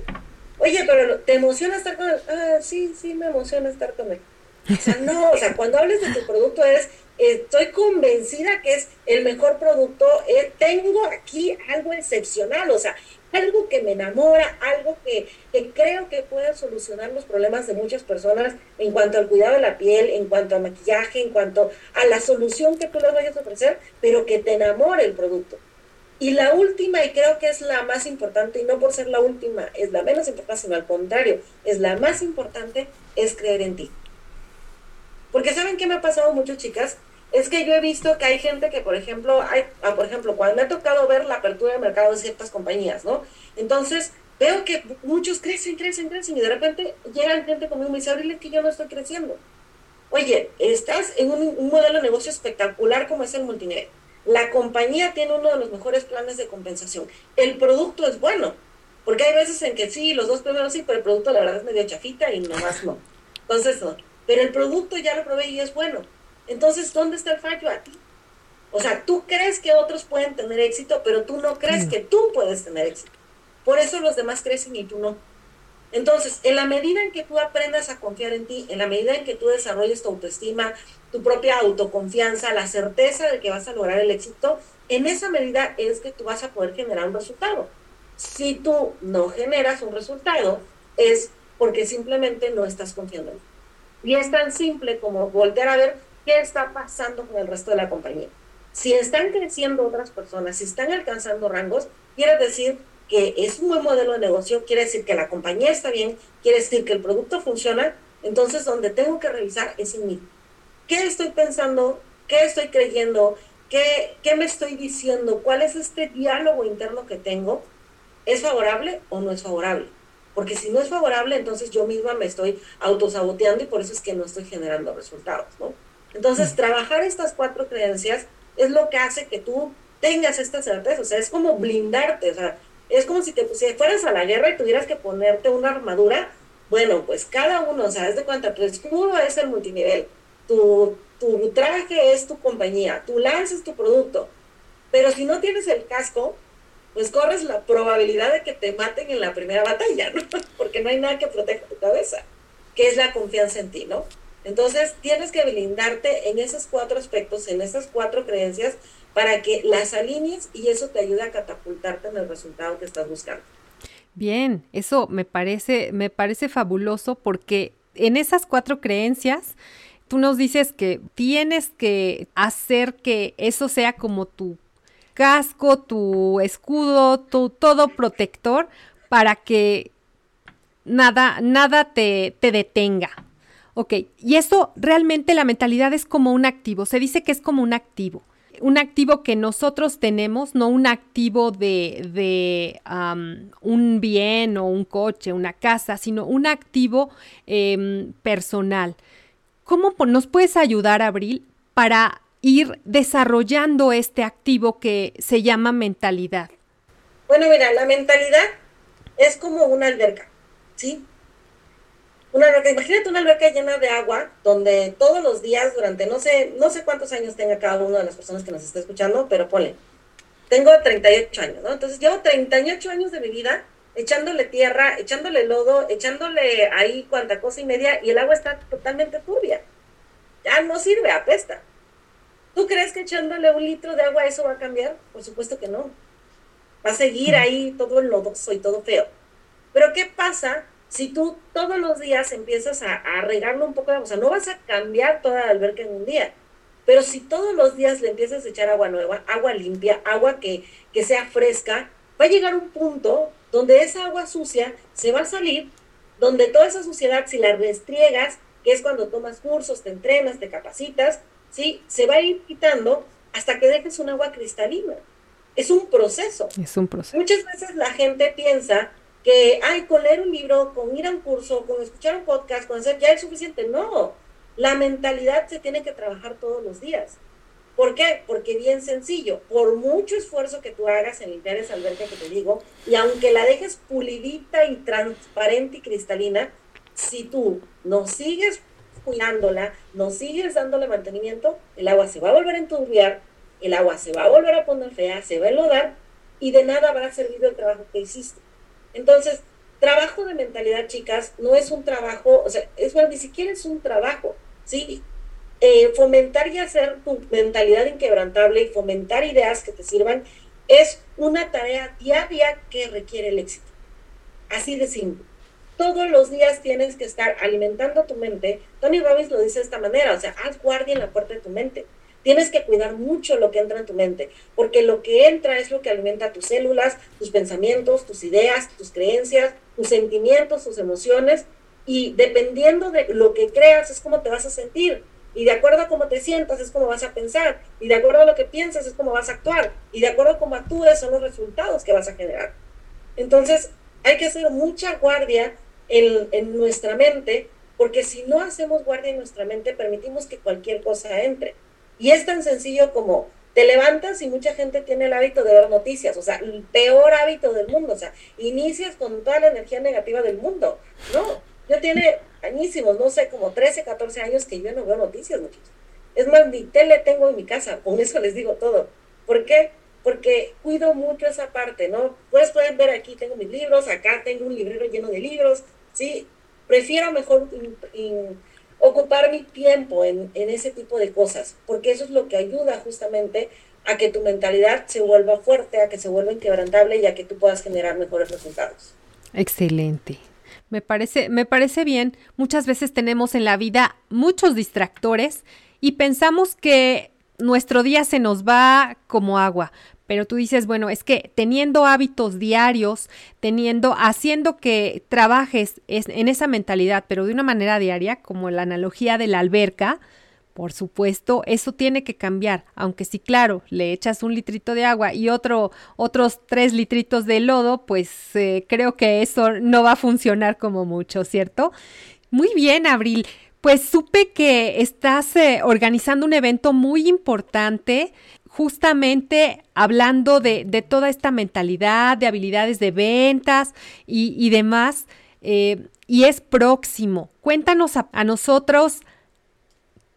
Oye, pero ¿te emociona estar con él? Ah, sí, sí, me emociona estar con él. O sea, no, o sea, cuando hables de tu producto es, estoy convencida que es el mejor producto, eh, tengo aquí algo excepcional, o sea, algo que me enamora, algo que, que creo que puede solucionar los problemas de muchas personas en cuanto al cuidado de la piel, en cuanto a maquillaje, en cuanto a la solución que tú les vayas a ofrecer, pero que te enamore el producto. Y la última, y creo que es la más importante, y no por ser la última, es la menos importante, sino al contrario, es la más importante, es creer en ti. Porque ¿saben qué me ha pasado mucho, chicas? Es que yo he visto que hay gente que, por ejemplo, hay, ah, por ejemplo, cuando me ha tocado ver la apertura de mercado de ciertas compañías, ¿no? Entonces, veo que muchos crecen, crecen, crecen, y de repente llegan gente conmigo y me dice, Abril, que yo no estoy creciendo. Oye, estás en un, modelo de negocio espectacular como es el multinivel. La compañía tiene uno de los mejores planes de compensación. El producto es bueno, porque hay veces en que sí, los dos primeros sí, pero el producto la verdad es medio chafita y nomás no. Entonces, no. Pero el producto ya lo probé y es bueno. Entonces, ¿dónde está el fallo a ti? O sea, tú crees que otros pueden tener éxito, pero tú no crees mm. que tú puedes tener éxito. Por eso los demás crecen y tú no. Entonces, en la medida en que tú aprendas a confiar en ti, en la medida en que tú desarrolles tu autoestima, tu propia autoconfianza, la certeza de que vas a lograr el éxito, en esa medida es que tú vas a poder generar un resultado. Si tú no generas un resultado, es porque simplemente no estás confiando en ti. Y es tan simple como voltear a ver qué está pasando con el resto de la compañía. Si están creciendo otras personas, si están alcanzando rangos, quiere decir que es un buen modelo de negocio, quiere decir que la compañía está bien, quiere decir que el producto funciona, entonces donde tengo que revisar es en mí. ¿Qué estoy pensando? ¿Qué estoy creyendo? ¿Qué, ¿Qué me estoy diciendo? ¿Cuál es este diálogo interno que tengo? ¿Es favorable o no es favorable? Porque si no es favorable, entonces yo misma me estoy autosaboteando y por eso es que no estoy generando resultados, ¿no? Entonces, mm. trabajar estas cuatro creencias es lo que hace que tú tengas esta certeza, o sea, es como blindarte, o sea, es como si te si fueras a la guerra y tuvieras que ponerte una armadura, bueno, pues cada uno, o sea, es de cuenta, tu escudo es el multinivel, tu, tu traje es tu compañía, tu lance es tu producto, pero si no tienes el casco, pues corres la probabilidad de que te maten en la primera batalla, ¿no? Porque no hay nada que proteja tu cabeza, que es la confianza en ti, ¿no? Entonces, tienes que blindarte en esos cuatro aspectos, en esas cuatro creencias, para que las alinees y eso te ayude a catapultarte en el resultado que estás buscando. Bien, eso me parece, me parece fabuloso porque en esas cuatro creencias, tú nos dices que tienes que hacer que eso sea como tu casco, tu escudo, tu todo protector para que nada, nada te, te detenga. Ok, y eso realmente la mentalidad es como un activo, se dice que es como un activo, un activo que nosotros tenemos, no un activo de, de un bien o un coche, una casa, sino un activo em, personal. ¿Cómo nos puedes ayudar, Abril, para ir desarrollando este activo que se llama mentalidad? Bueno, mira, la mentalidad es como una alberca, ¿sí? una alberca, imagínate una alberca llena de agua, donde todos los días, durante no sé, no sé cuántos años tenga cada una de las personas que nos está escuchando, pero ponle, tengo 38 años, ¿no? Entonces llevo 38 años de mi vida echándole tierra, echándole lodo, echándole ahí cuanta cosa y media, y el agua está totalmente turbia. Ya no sirve, apesta. ¿Tú crees que echándole un litro de agua eso va a cambiar? Por supuesto que no. Va a seguir ahí todo el lodoso y todo feo. Pero ¿qué pasa si tú todos los días empiezas a, regarlo un poco de agua, o sea, no vas a cambiar toda la alberca en un día, pero si todos los días le empiezas a echar agua nueva, agua limpia, agua que, que sea fresca, va a llegar un punto donde esa agua sucia se va a salir, donde toda esa suciedad, si la restriegas, que es cuando tomas cursos, te entrenas, te capacitas, ¿sí? se va a ir quitando hasta que dejes un agua cristalina. Es un proceso. Es un proceso. Muchas veces la gente piensa que, ay, con leer un libro, con ir a un curso, con escuchar un podcast, con hacer, ya es suficiente. No, la mentalidad se tiene que trabajar todos los días. ¿Por qué? Porque bien sencillo, por mucho esfuerzo que tú hagas en limpiar esa alberca que te digo, y aunque la dejes pulidita y transparente y cristalina, si tú no sigues cuidándola, no sigues dándole mantenimiento, el agua se va a volver a enturbiar, el agua se va a volver a poner fea, se va a enlodar, y de nada habrá servido el trabajo que hiciste. Entonces, trabajo de mentalidad, chicas, no es un trabajo, o sea, es bueno, ni siquiera es un trabajo, ¿sí? Eh, fomentar y hacer tu mentalidad inquebrantable y fomentar ideas que te sirvan es una tarea diaria que requiere el éxito. Así de simple. Todos los días tienes que estar alimentando tu mente. Tony Robbins lo dice de esta manera, o sea, haz guardia en la puerta de tu mente. Tienes que cuidar mucho lo que entra en tu mente, porque lo que entra es lo que alimenta tus células, tus pensamientos, tus ideas, tus creencias, tus sentimientos, tus emociones, y dependiendo de lo que creas es como te vas a sentir. Y de acuerdo a cómo te sientas es como vas a pensar. Y de acuerdo a lo que piensas es como vas a actuar. Y de acuerdo a cómo actúes son los resultados que vas a generar. Entonces hay que hacer mucha guardia en, nuestra mente porque si no hacemos guardia en nuestra mente, permitimos que cualquier cosa entre. Y es tan sencillo como te levantas y mucha gente tiene el hábito de ver noticias, o sea, el peor hábito del mundo, o sea, inicias con toda la energía negativa del mundo. No, yo tiene añísimos, no sé, como 13, 14 años que yo no veo noticias, muchachos. Es más, ni tele tengo en mi casa, con eso les digo todo. ¿Por qué? Porque cuido mucho esa parte, ¿no? Pues pueden ver aquí, tengo mis libros, acá tengo un librero lleno de libros, ¿sí? Prefiero mejor ocupar mi tiempo en, en ese tipo de cosas, porque eso es lo que ayuda justamente a que tu mentalidad se vuelva fuerte, a que se vuelva inquebrantable y a que tú puedas generar mejores resultados. Excelente. Me parece, me parece bien. Muchas veces tenemos en la vida muchos distractores y pensamos que nuestro día se nos va como agua. Pero tú dices, bueno, es que teniendo hábitos diarios, teniendo, haciendo que trabajes en esa mentalidad, pero de una manera diaria, como la analogía de la alberca, por supuesto, eso tiene que cambiar, aunque sí, claro, le echas un litrito de agua y otro, otros tres litritos de lodo, pues eh, creo que eso no va a funcionar como mucho, ¿cierto? Muy bien, Abril. Pues supe que estás eh, organizando un evento muy importante, justamente hablando de, toda esta mentalidad, de habilidades de ventas y, demás, eh, y es próximo. Cuéntanos a, nosotros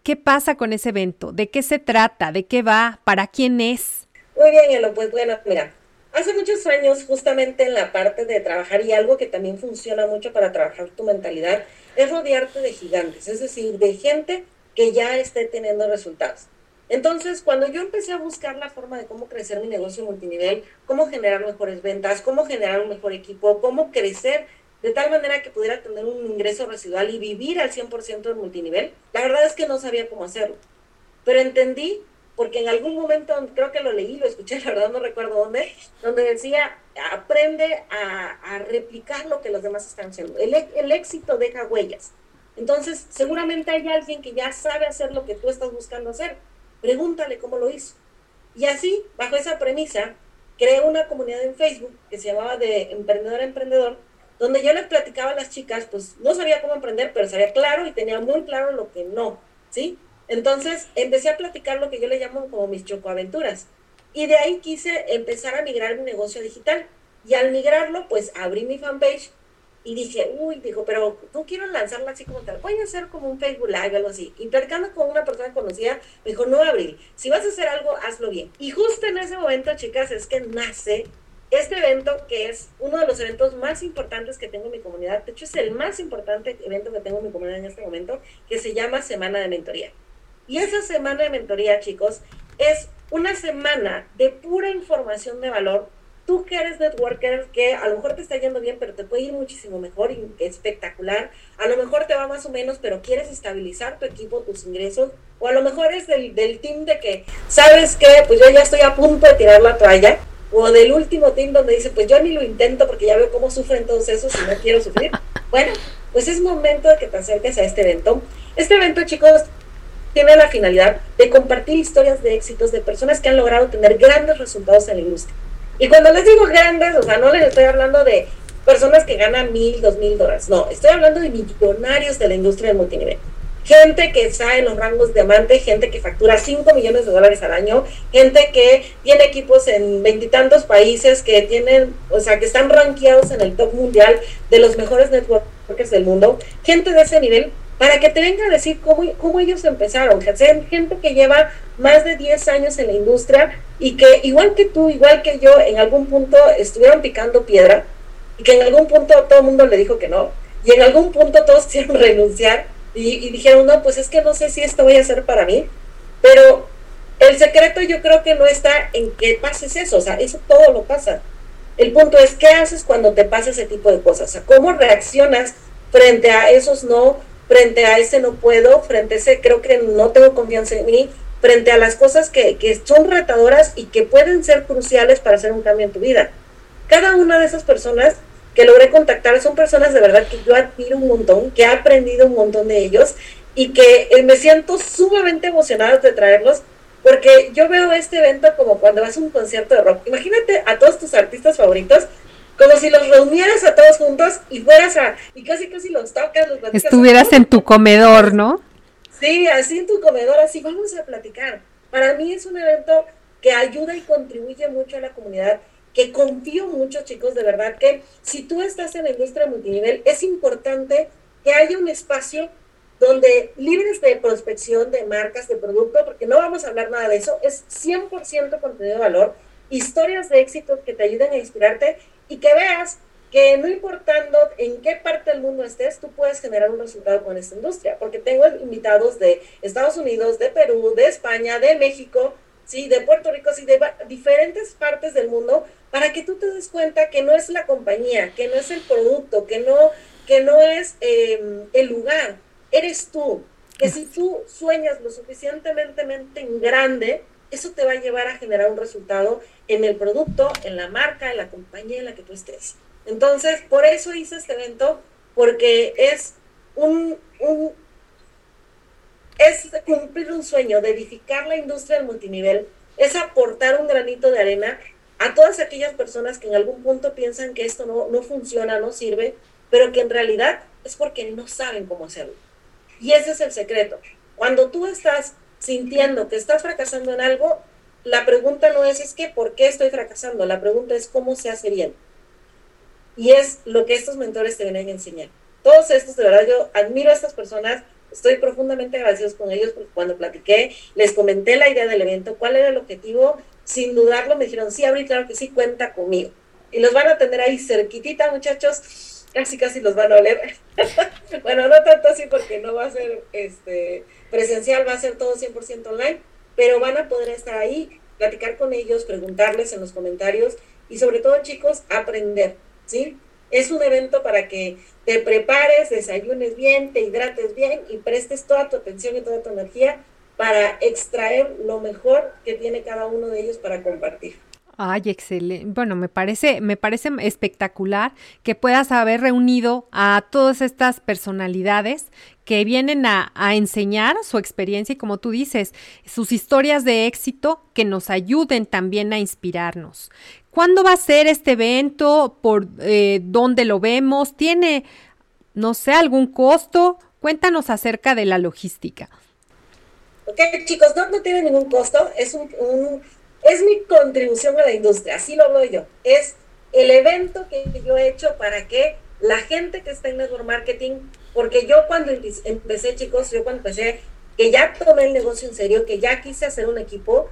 qué pasa con ese evento, de qué se trata, de qué va, para quién es. Muy bien, Elo, pues bueno, mira, hace muchos años justamente en la parte de trabajar y algo que también funciona mucho para trabajar tu mentalidad es rodearte de gigantes, es decir, de gente que ya esté teniendo resultados. Entonces, cuando yo empecé a buscar la forma de cómo crecer mi negocio multinivel, cómo generar mejores ventas, cómo generar un mejor equipo, cómo crecer de tal manera que pudiera tener un ingreso residual y vivir al 100% del multinivel, la verdad es que no sabía cómo hacerlo. Pero entendí, porque en algún momento, creo que lo leí, lo escuché, la verdad no recuerdo dónde, donde decía, aprende a, replicar lo que los demás están haciendo. El, el éxito deja huellas. Entonces, seguramente hay alguien que ya sabe hacer lo que tú estás buscando hacer. Pregúntale cómo lo hizo. Y así, bajo esa premisa, creé una comunidad en Facebook que se llamaba de Emprendedor a Emprendedor, donde yo les platicaba a las chicas, pues no sabía cómo emprender, pero sabía claro y tenía muy claro lo que no, ¿sí? Entonces empecé a platicar lo que yo le llamo como mis chocoaventuras. Y de ahí quise empezar a migrar mi negocio digital. Y al migrarlo, pues abrí mi fanpage y dije, uy, dijo, pero no quiero lanzarla así como tal, voy a hacer como un Facebook Live, algo así. Y con una persona conocida, me dijo, no, Abril, si vas a hacer algo, hazlo bien. Y justo en ese momento, chicas, es que nace este evento, que es uno de los eventos más importantes que tengo en mi comunidad, de hecho es el más importante evento que tengo en mi comunidad en este momento, que se llama Semana de Mentoría. Y esa semana de mentoría, chicos, es una semana de pura información de valor. Tú que eres networker, que a lo mejor te está yendo bien, pero te puede ir muchísimo mejor y espectacular. A lo mejor te va más o menos, pero quieres estabilizar tu equipo, tus ingresos. O a lo mejor es del, del team de que, ¿sabes que Pues yo ya estoy a punto de tirar la toalla. O del último team donde dice, pues yo ni lo intento porque ya veo cómo sufren todos esos y no quiero sufrir. Bueno, pues es momento de que te acerques a este evento. Este evento, chicos, tiene la finalidad de compartir historias de éxitos de personas que han logrado tener grandes resultados en la industria. Y cuando les digo grandes, o sea, no les estoy hablando de personas que ganan mil, dos mil dólares, no, estoy hablando de millonarios de la industria del multinivel. Gente que está en los rangos de diamante, gente que factura 5 millones de dólares al año, gente que tiene equipos en veintitantos países, que tienen, o sea, que están rankeados en el top mundial de los mejores networkers del mundo, gente de ese nivel para que te venga a decir cómo, cómo ellos empezaron. Gente que lleva más de 10 años en la industria y que igual que tú, igual que yo, en algún punto estuvieron picando piedra y que en algún punto todo el mundo le dijo que no y en algún punto todos quisieron renunciar y, y dijeron, no, pues es que no sé si esto voy a hacer para mí, pero el secreto yo creo que no está en que pases eso, o sea, eso todo lo pasa. El punto es, ¿qué haces cuando te pasa ese tipo de cosas? O sea, ¿cómo reaccionas frente a esos no frente a ese no puedo, frente a ese creo que no tengo confianza en mí, frente a las cosas que, que son retadoras y que pueden ser cruciales para hacer un cambio en tu vida. Cada una de esas personas que logré contactar son personas de verdad que yo admiro un montón, que he aprendido un montón de ellos y que eh, me siento sumamente emocionada de traerlos porque yo veo este evento como cuando vas a un concierto de rock. Imagínate a todos tus artistas favoritos como si los reunieras a todos juntos y fueras a, y casi casi los tocas, los platicas. Estuvieras en tu comedor, ¿no? Sí, así en tu comedor, así vamos a platicar. Para mí es un evento que ayuda y contribuye mucho a la comunidad, que confío mucho, chicos, de verdad, que si tú estás en la industria multinivel, es importante que haya un espacio donde libres de prospección de marcas, de producto, porque no vamos a hablar nada de eso, es 100% contenido de valor, historias de éxito que te ayuden a inspirarte y que veas que no importando en qué parte del mundo estés, tú puedes generar un resultado con esta industria, porque tengo invitados de Estados Unidos, de Perú, de España, de México, sí, de Puerto Rico, sí, de diferentes partes del mundo, para que tú te des cuenta que no es la compañía, que no es el producto, que no, que no es em, el lugar, eres tú. Que si tú sueñas lo suficientemente en grande, eso te va a llevar a generar un resultado en el producto, en la marca, en la compañía en la que tú estés. Entonces, por eso hice este evento, porque es un, un es cumplir un sueño, de edificar la industria del multinivel, es aportar un granito de arena a todas aquellas personas que en algún punto piensan que esto no, no funciona, no sirve, pero que en realidad es porque no saben cómo hacerlo. Y ese es el secreto. Cuando tú estás sintiendo que estás fracasando en algo, la pregunta no es, es que, ¿por qué estoy fracasando? La pregunta es, ¿cómo se hace bien? Y es lo que estos mentores te vienen a enseñar. Todos estos, de verdad, yo admiro a estas personas, estoy profundamente agradecidos con ellos porque cuando platiqué, les comenté la idea del evento, cuál era el objetivo, sin dudarlo, me dijeron, sí, Abril, claro que sí, cuenta conmigo. Y los van a tener ahí cerquitita, muchachos, casi casi los van a oler. bueno, no tanto así porque no va a ser este presencial, va a ser todo 100% online, pero van a poder estar ahí, platicar con ellos, preguntarles en los comentarios y sobre todo, chicos, aprender, ¿sí? Es un evento para que te prepares, desayunes bien, te hidrates bien y prestes toda tu atención y toda tu energía para extraer lo mejor que tiene cada uno de ellos para compartir. Ay, excelente. Bueno, me parece, me parece espectacular que puedas haber reunido a todas estas personalidades que vienen a, enseñar su experiencia y como tú dices, sus historias de éxito que nos ayuden también a inspirarnos. ¿Cuándo va a ser este evento? ¿Por eh, dónde lo vemos? ¿Tiene, no sé, algún costo? Cuéntanos acerca de la logística. Ok, chicos, no, no tiene ningún costo. Es un es mi contribución a la industria, así lo veo yo. Es el evento que yo he hecho para que la gente que está en network marketing, porque yo cuando empecé, chicos, yo cuando empecé, que ya tomé el negocio en serio, que ya quise hacer un equipo,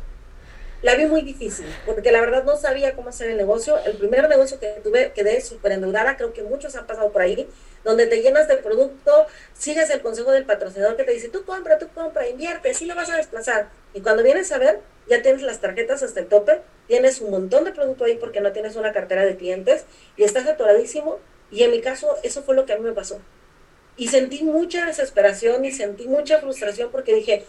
la vi muy difícil, porque la verdad no sabía cómo hacer el negocio. El primer negocio que tuve quedé súper endeudada, creo que muchos han pasado por ahí, donde te llenas de producto, sigues el consejo del patrocinador que te dice, tú compra, tú compra, invierte, sí lo vas a desplazar. Y cuando vienes a ver, ya tienes las tarjetas hasta el tope, tienes un montón de producto ahí porque no tienes una cartera de clientes y estás atoradísimo. Y en mi caso, eso fue lo que a mí me pasó. Y sentí mucha desesperación y sentí mucha frustración porque dije,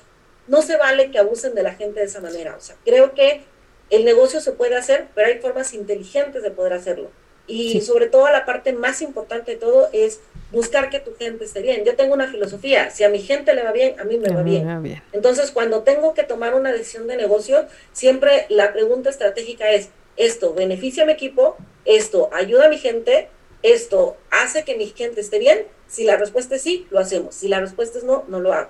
no se vale que abusen de la gente de esa manera. O sea, creo que el negocio se puede hacer, pero hay formas inteligentes de poder hacerlo. Y sobre todo la parte más importante de todo es buscar que tu gente esté bien. Yo tengo una filosofía, si a mi gente le va bien, a mí me va bien. Entonces, cuando tengo que tomar una decisión de negocio, siempre la pregunta estratégica es, ¿esto beneficia a mi equipo? ¿Esto ayuda a mi gente? ¿Esto hace que mi gente esté bien? Si la respuesta es sí, lo hacemos. Si la respuesta es no, no lo hago.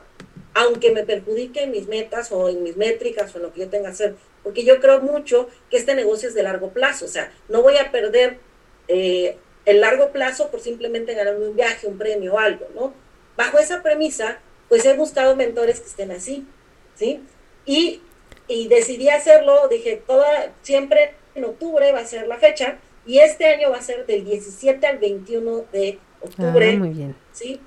Aunque me perjudique en mis metas o en mis métricas o en lo que yo tenga que hacer. Porque yo creo mucho que este negocio es de largo plazo. O sea, no voy a perder eh, el largo plazo por simplemente ganarme un viaje, un premio o algo, ¿no? Bajo esa premisa, pues he buscado mentores que estén así, ¿sí? Y, y decidí hacerlo, dije, toda, siempre en octubre va a ser la fecha, y este año va a ser del 17 al 21 de octubre. Ah, muy bien. ¿sí?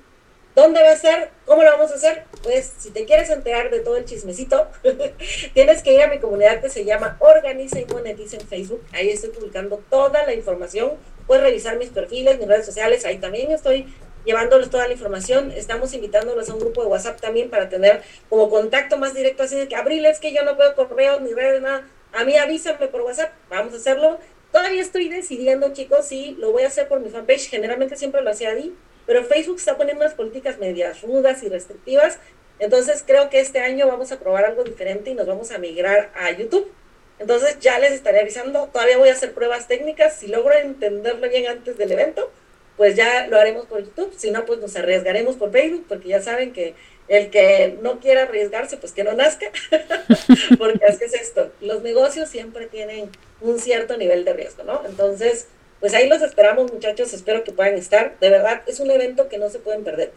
¿Dónde va a ser? ¿Cómo lo vamos a hacer? Pues si te quieres enterar de todo el chismecito, tienes que ir a mi comunidad que se llama Organiza y Monetiza en Facebook. Ahí estoy publicando toda la información. Puedes revisar mis perfiles, mis redes sociales. Ahí también estoy llevándoles toda la información. Estamos invitándolos a un grupo de WhatsApp también para tener como contacto más directo. Así de que, Abril, es que yo no puedo correos ni redes, nada. A mí avísame por WhatsApp. Vamos a hacerlo. Todavía estoy decidiendo, chicos, si lo voy a hacer por mi fanpage. Generalmente siempre lo hacía ahí pero Facebook está poniendo unas políticas medias rudas y restrictivas, entonces creo que este año vamos a probar algo diferente y nos vamos a migrar a YouTube. Entonces ya les estaré avisando, todavía voy a hacer pruebas técnicas, si logro entenderlo bien antes del evento, pues ya lo haremos por YouTube, si no, pues nos arriesgaremos por Facebook, porque ya saben que el que no quiera arriesgarse, pues que no nazca, porque que es esto, los negocios siempre tienen un cierto nivel de riesgo, ¿no? Entonces, pues ahí los esperamos muchachos, espero que puedan estar, de verdad, es un evento que no se pueden perder.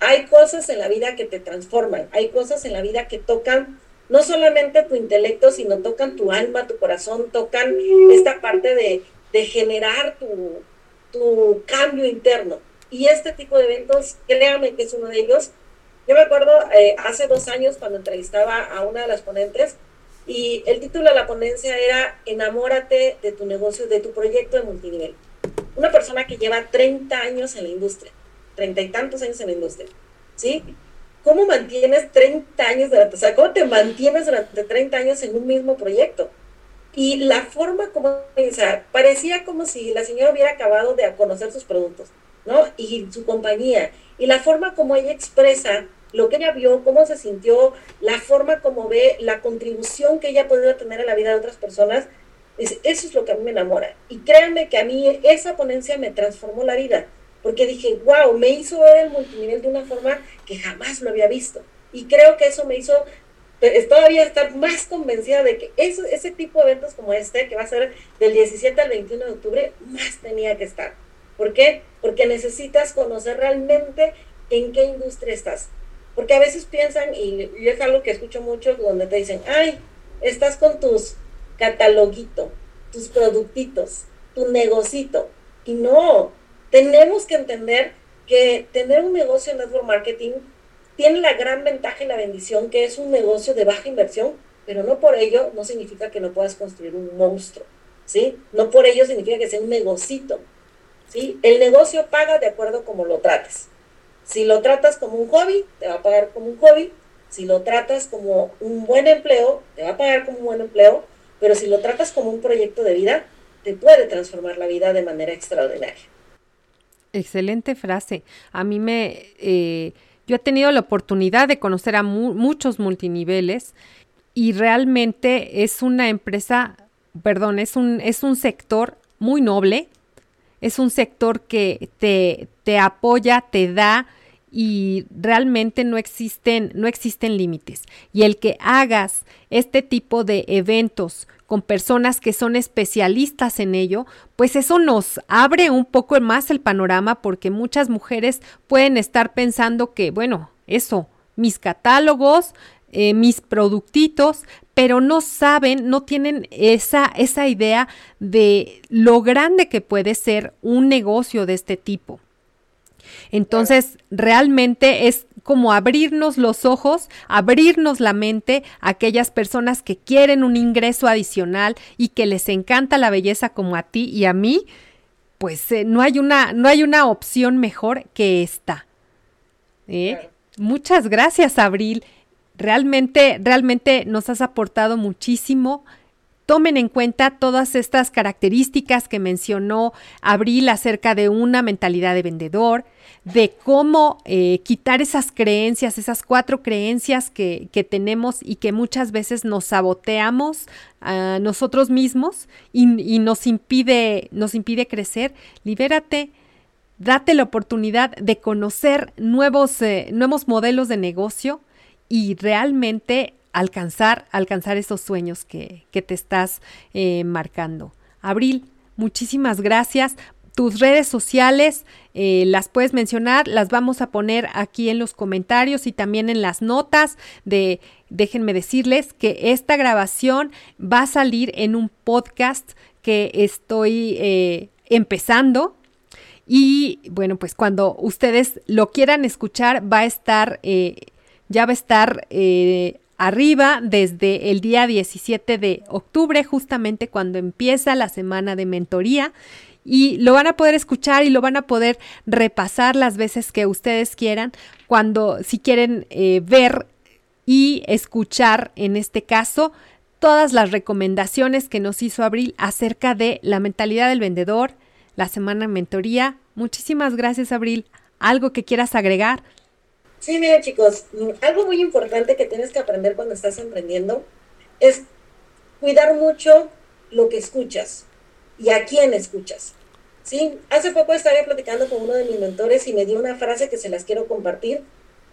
Hay cosas en la vida que te transforman, hay cosas en la vida que tocan no solamente tu intelecto, sino tocan tu alma, tu corazón, tocan esta parte de, de generar tu, tu cambio interno. Y este tipo de eventos, créanme que es uno de ellos, yo me acuerdo eh, hace dos años cuando entrevistaba a una de las ponentes y el título de la ponencia era Enamórate de tu negocio, de tu proyecto de multinivel. Una persona que lleva 30 años en la industria, treinta y tantos años en la industria, ¿sí? ¿Cómo mantienes 30 años durante, o sea, cómo te mantienes durante 30 años en un mismo proyecto? Y la forma como, sea, parecía como si la señora hubiera acabado de conocer sus productos, ¿no? Y su compañía, y la forma como ella expresa lo que ella vio, cómo se sintió, la forma como ve la contribución que ella ha podido tener en la vida de otras personas, eso es lo que a mí me enamora. Y créanme que a mí esa ponencia me transformó la vida, porque dije, wow, me hizo ver el multinivel de una forma que jamás lo había visto. Y creo que eso me hizo todavía estar más convencida de que ese tipo de eventos como este, que va a ser del 17 al 21 de octubre, más tenía que estar. ¿Por qué? Porque necesitas conocer realmente en qué industria estás. Porque a veces piensan, y, es algo que escucho mucho, donde te dicen, ay, estás con tus cataloguitos, tus productitos, tu negocito. Y no, tenemos que entender que tener un negocio en network marketing tiene la gran ventaja y la bendición que es un negocio de baja inversión, pero no por ello no significa que no puedas construir un monstruo, ¿sí? No por ello significa que sea un negocito. ¿sí? El negocio paga de acuerdo como lo trates. Si lo tratas como un hobby, te va a pagar como un hobby. Si lo tratas como un buen empleo, te va a pagar como un buen empleo. Pero si lo tratas como un proyecto de vida, te puede transformar la vida de manera extraordinaria. Excelente frase. A mí me... Eh, yo he tenido la oportunidad de conocer a muchos multiniveles y realmente es una empresa, perdón, es un, es un sector muy noble, es un sector que te, te apoya, te da y realmente no existen, no existen límites. Y el que hagas este tipo de eventos con personas que son especialistas en ello, pues eso nos abre un poco más el panorama porque muchas mujeres pueden estar pensando que, bueno, eso, mis catálogos, eh, mis productitos, pero no saben, no tienen esa, esa idea de lo grande que puede ser un negocio de este tipo. Entonces, realmente es como abrirnos los ojos, abrirnos la mente a aquellas personas que quieren un ingreso adicional y que les encanta la belleza como a ti y a mí, pues eh, no, hay una, no hay una opción mejor que esta. ¿Eh? Muchas gracias, Abril. Realmente, realmente nos has aportado muchísimo. Tomen en cuenta todas estas características que mencionó Abril acerca de una mentalidad de vendedor, de cómo eh, quitar esas creencias, esas cuatro creencias que, que, tenemos y que muchas veces nos saboteamos a nosotros mismos y, nos, impide, nos impide crecer. Libérate, date la oportunidad de conocer nuevos, eh, nuevos modelos de negocio y realmente alcanzar, alcanzar esos sueños que, que te estás eh, marcando. Abril, muchísimas gracias. Tus redes sociales eh, las puedes mencionar, las vamos a poner aquí en los comentarios y también en las notas de, déjenme decirles que esta grabación va a salir en un podcast que estoy eh, empezando. Y bueno, pues cuando ustedes lo quieran escuchar, va a estar, ya va a estar arriba desde el día 17 de octubre, justamente cuando empieza la semana de mentoría y lo van a poder escuchar y lo van a poder repasar las veces que ustedes quieran, cuando si quieren eh, ver y escuchar en este caso todas las recomendaciones que nos hizo Abril acerca de la mentalidad del vendedor, la semana de mentoría. Muchísimas gracias Abril. ¿Algo que quieras agregar? Sí, mira chicos, algo muy importante que tienes que aprender cuando estás emprendiendo es cuidar mucho lo que escuchas y a quién escuchas. ¿sí? Hace poco estaba platicando con uno de mis mentores y me dio una frase que se las quiero compartir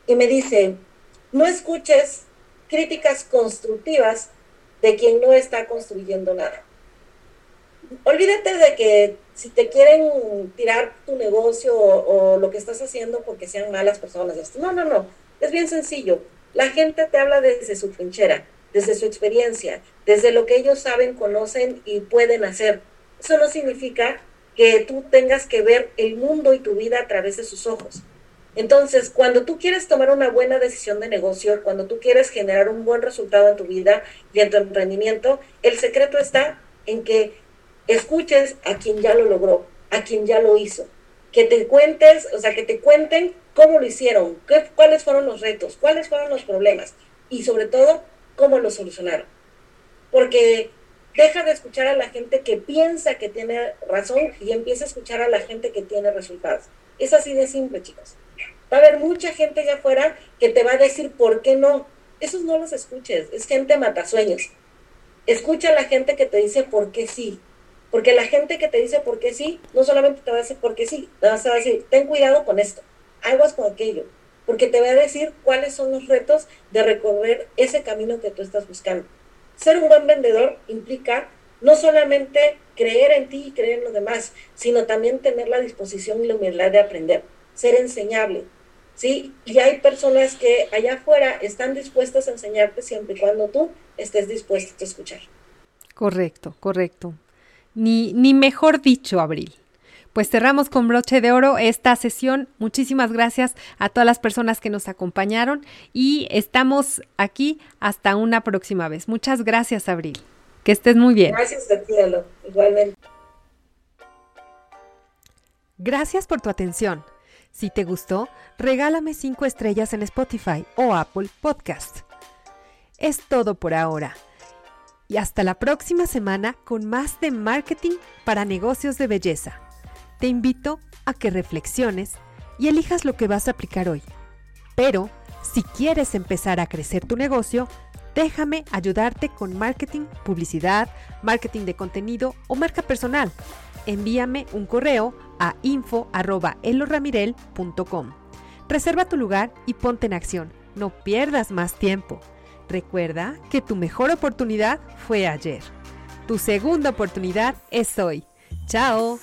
y me dice, no escuches críticas constructivas de quien no está construyendo nada. Olvídate de que si te quieren tirar tu negocio o, lo que estás haciendo porque sean malas personas. No, no, no. Es bien sencillo. La gente te habla desde su trinchera, desde su experiencia, desde lo que ellos saben, conocen y pueden hacer. Eso no significa que tú tengas que ver el mundo y tu vida a través de sus ojos. Entonces, cuando tú quieres tomar una buena decisión de negocio, cuando tú quieres generar un buen resultado en tu vida y en tu emprendimiento, el secreto está en que escuches a quien ya lo logró, a quien ya lo hizo. Que te cuentes, o sea, que te cuenten cómo lo hicieron, qué, cuáles fueron los retos, cuáles fueron los problemas y sobre todo, cómo lo solucionaron. Porque deja de escuchar a la gente que piensa que tiene razón y empieza a escuchar a la gente que tiene resultados. Es así de simple, chicos. Va a haber mucha gente allá afuera que te va a decir por qué no. Esos no los escuches, es gente matasueños. Escucha a la gente que te dice por qué sí. Porque la gente que te dice por qué sí, no solamente te va a decir por qué sí, te va a decir, ten cuidado con esto, aguas con aquello, porque te va a decir cuáles son los retos de recorrer ese camino que tú estás buscando. Ser un buen vendedor implica no solamente creer en ti y creer en los demás, sino también tener la disposición y la humildad de aprender, ser enseñable. ¿sí? Y hay personas que allá afuera están dispuestas a enseñarte siempre y cuando tú estés dispuesto a escuchar. Correcto, correcto ni, ni mejor dicho, Abril. Pues cerramos con broche de oro esta sesión. Muchísimas gracias a todas las personas que nos acompañaron y estamos aquí hasta una próxima vez. Muchas gracias, Abril. Que estés muy bien. Gracias a ti, Igualmente. Gracias por tu atención. Si te gustó, regálame 5 estrellas en Spotify o Apple Podcast. Es todo por ahora y hasta la próxima semana con más de marketing para negocios de belleza. Te invito a que reflexiones y elijas lo que vas a aplicar hoy. Pero, si quieres empezar a crecer tu negocio, déjame ayudarte con marketing, publicidad, marketing de contenido o marca personal. Envíame un correo a info.eloramirel.com. Reserva tu lugar y ponte en acción. No pierdas más tiempo. Recuerda que tu mejor oportunidad fue ayer. Tu segunda oportunidad es hoy. ¡Chao!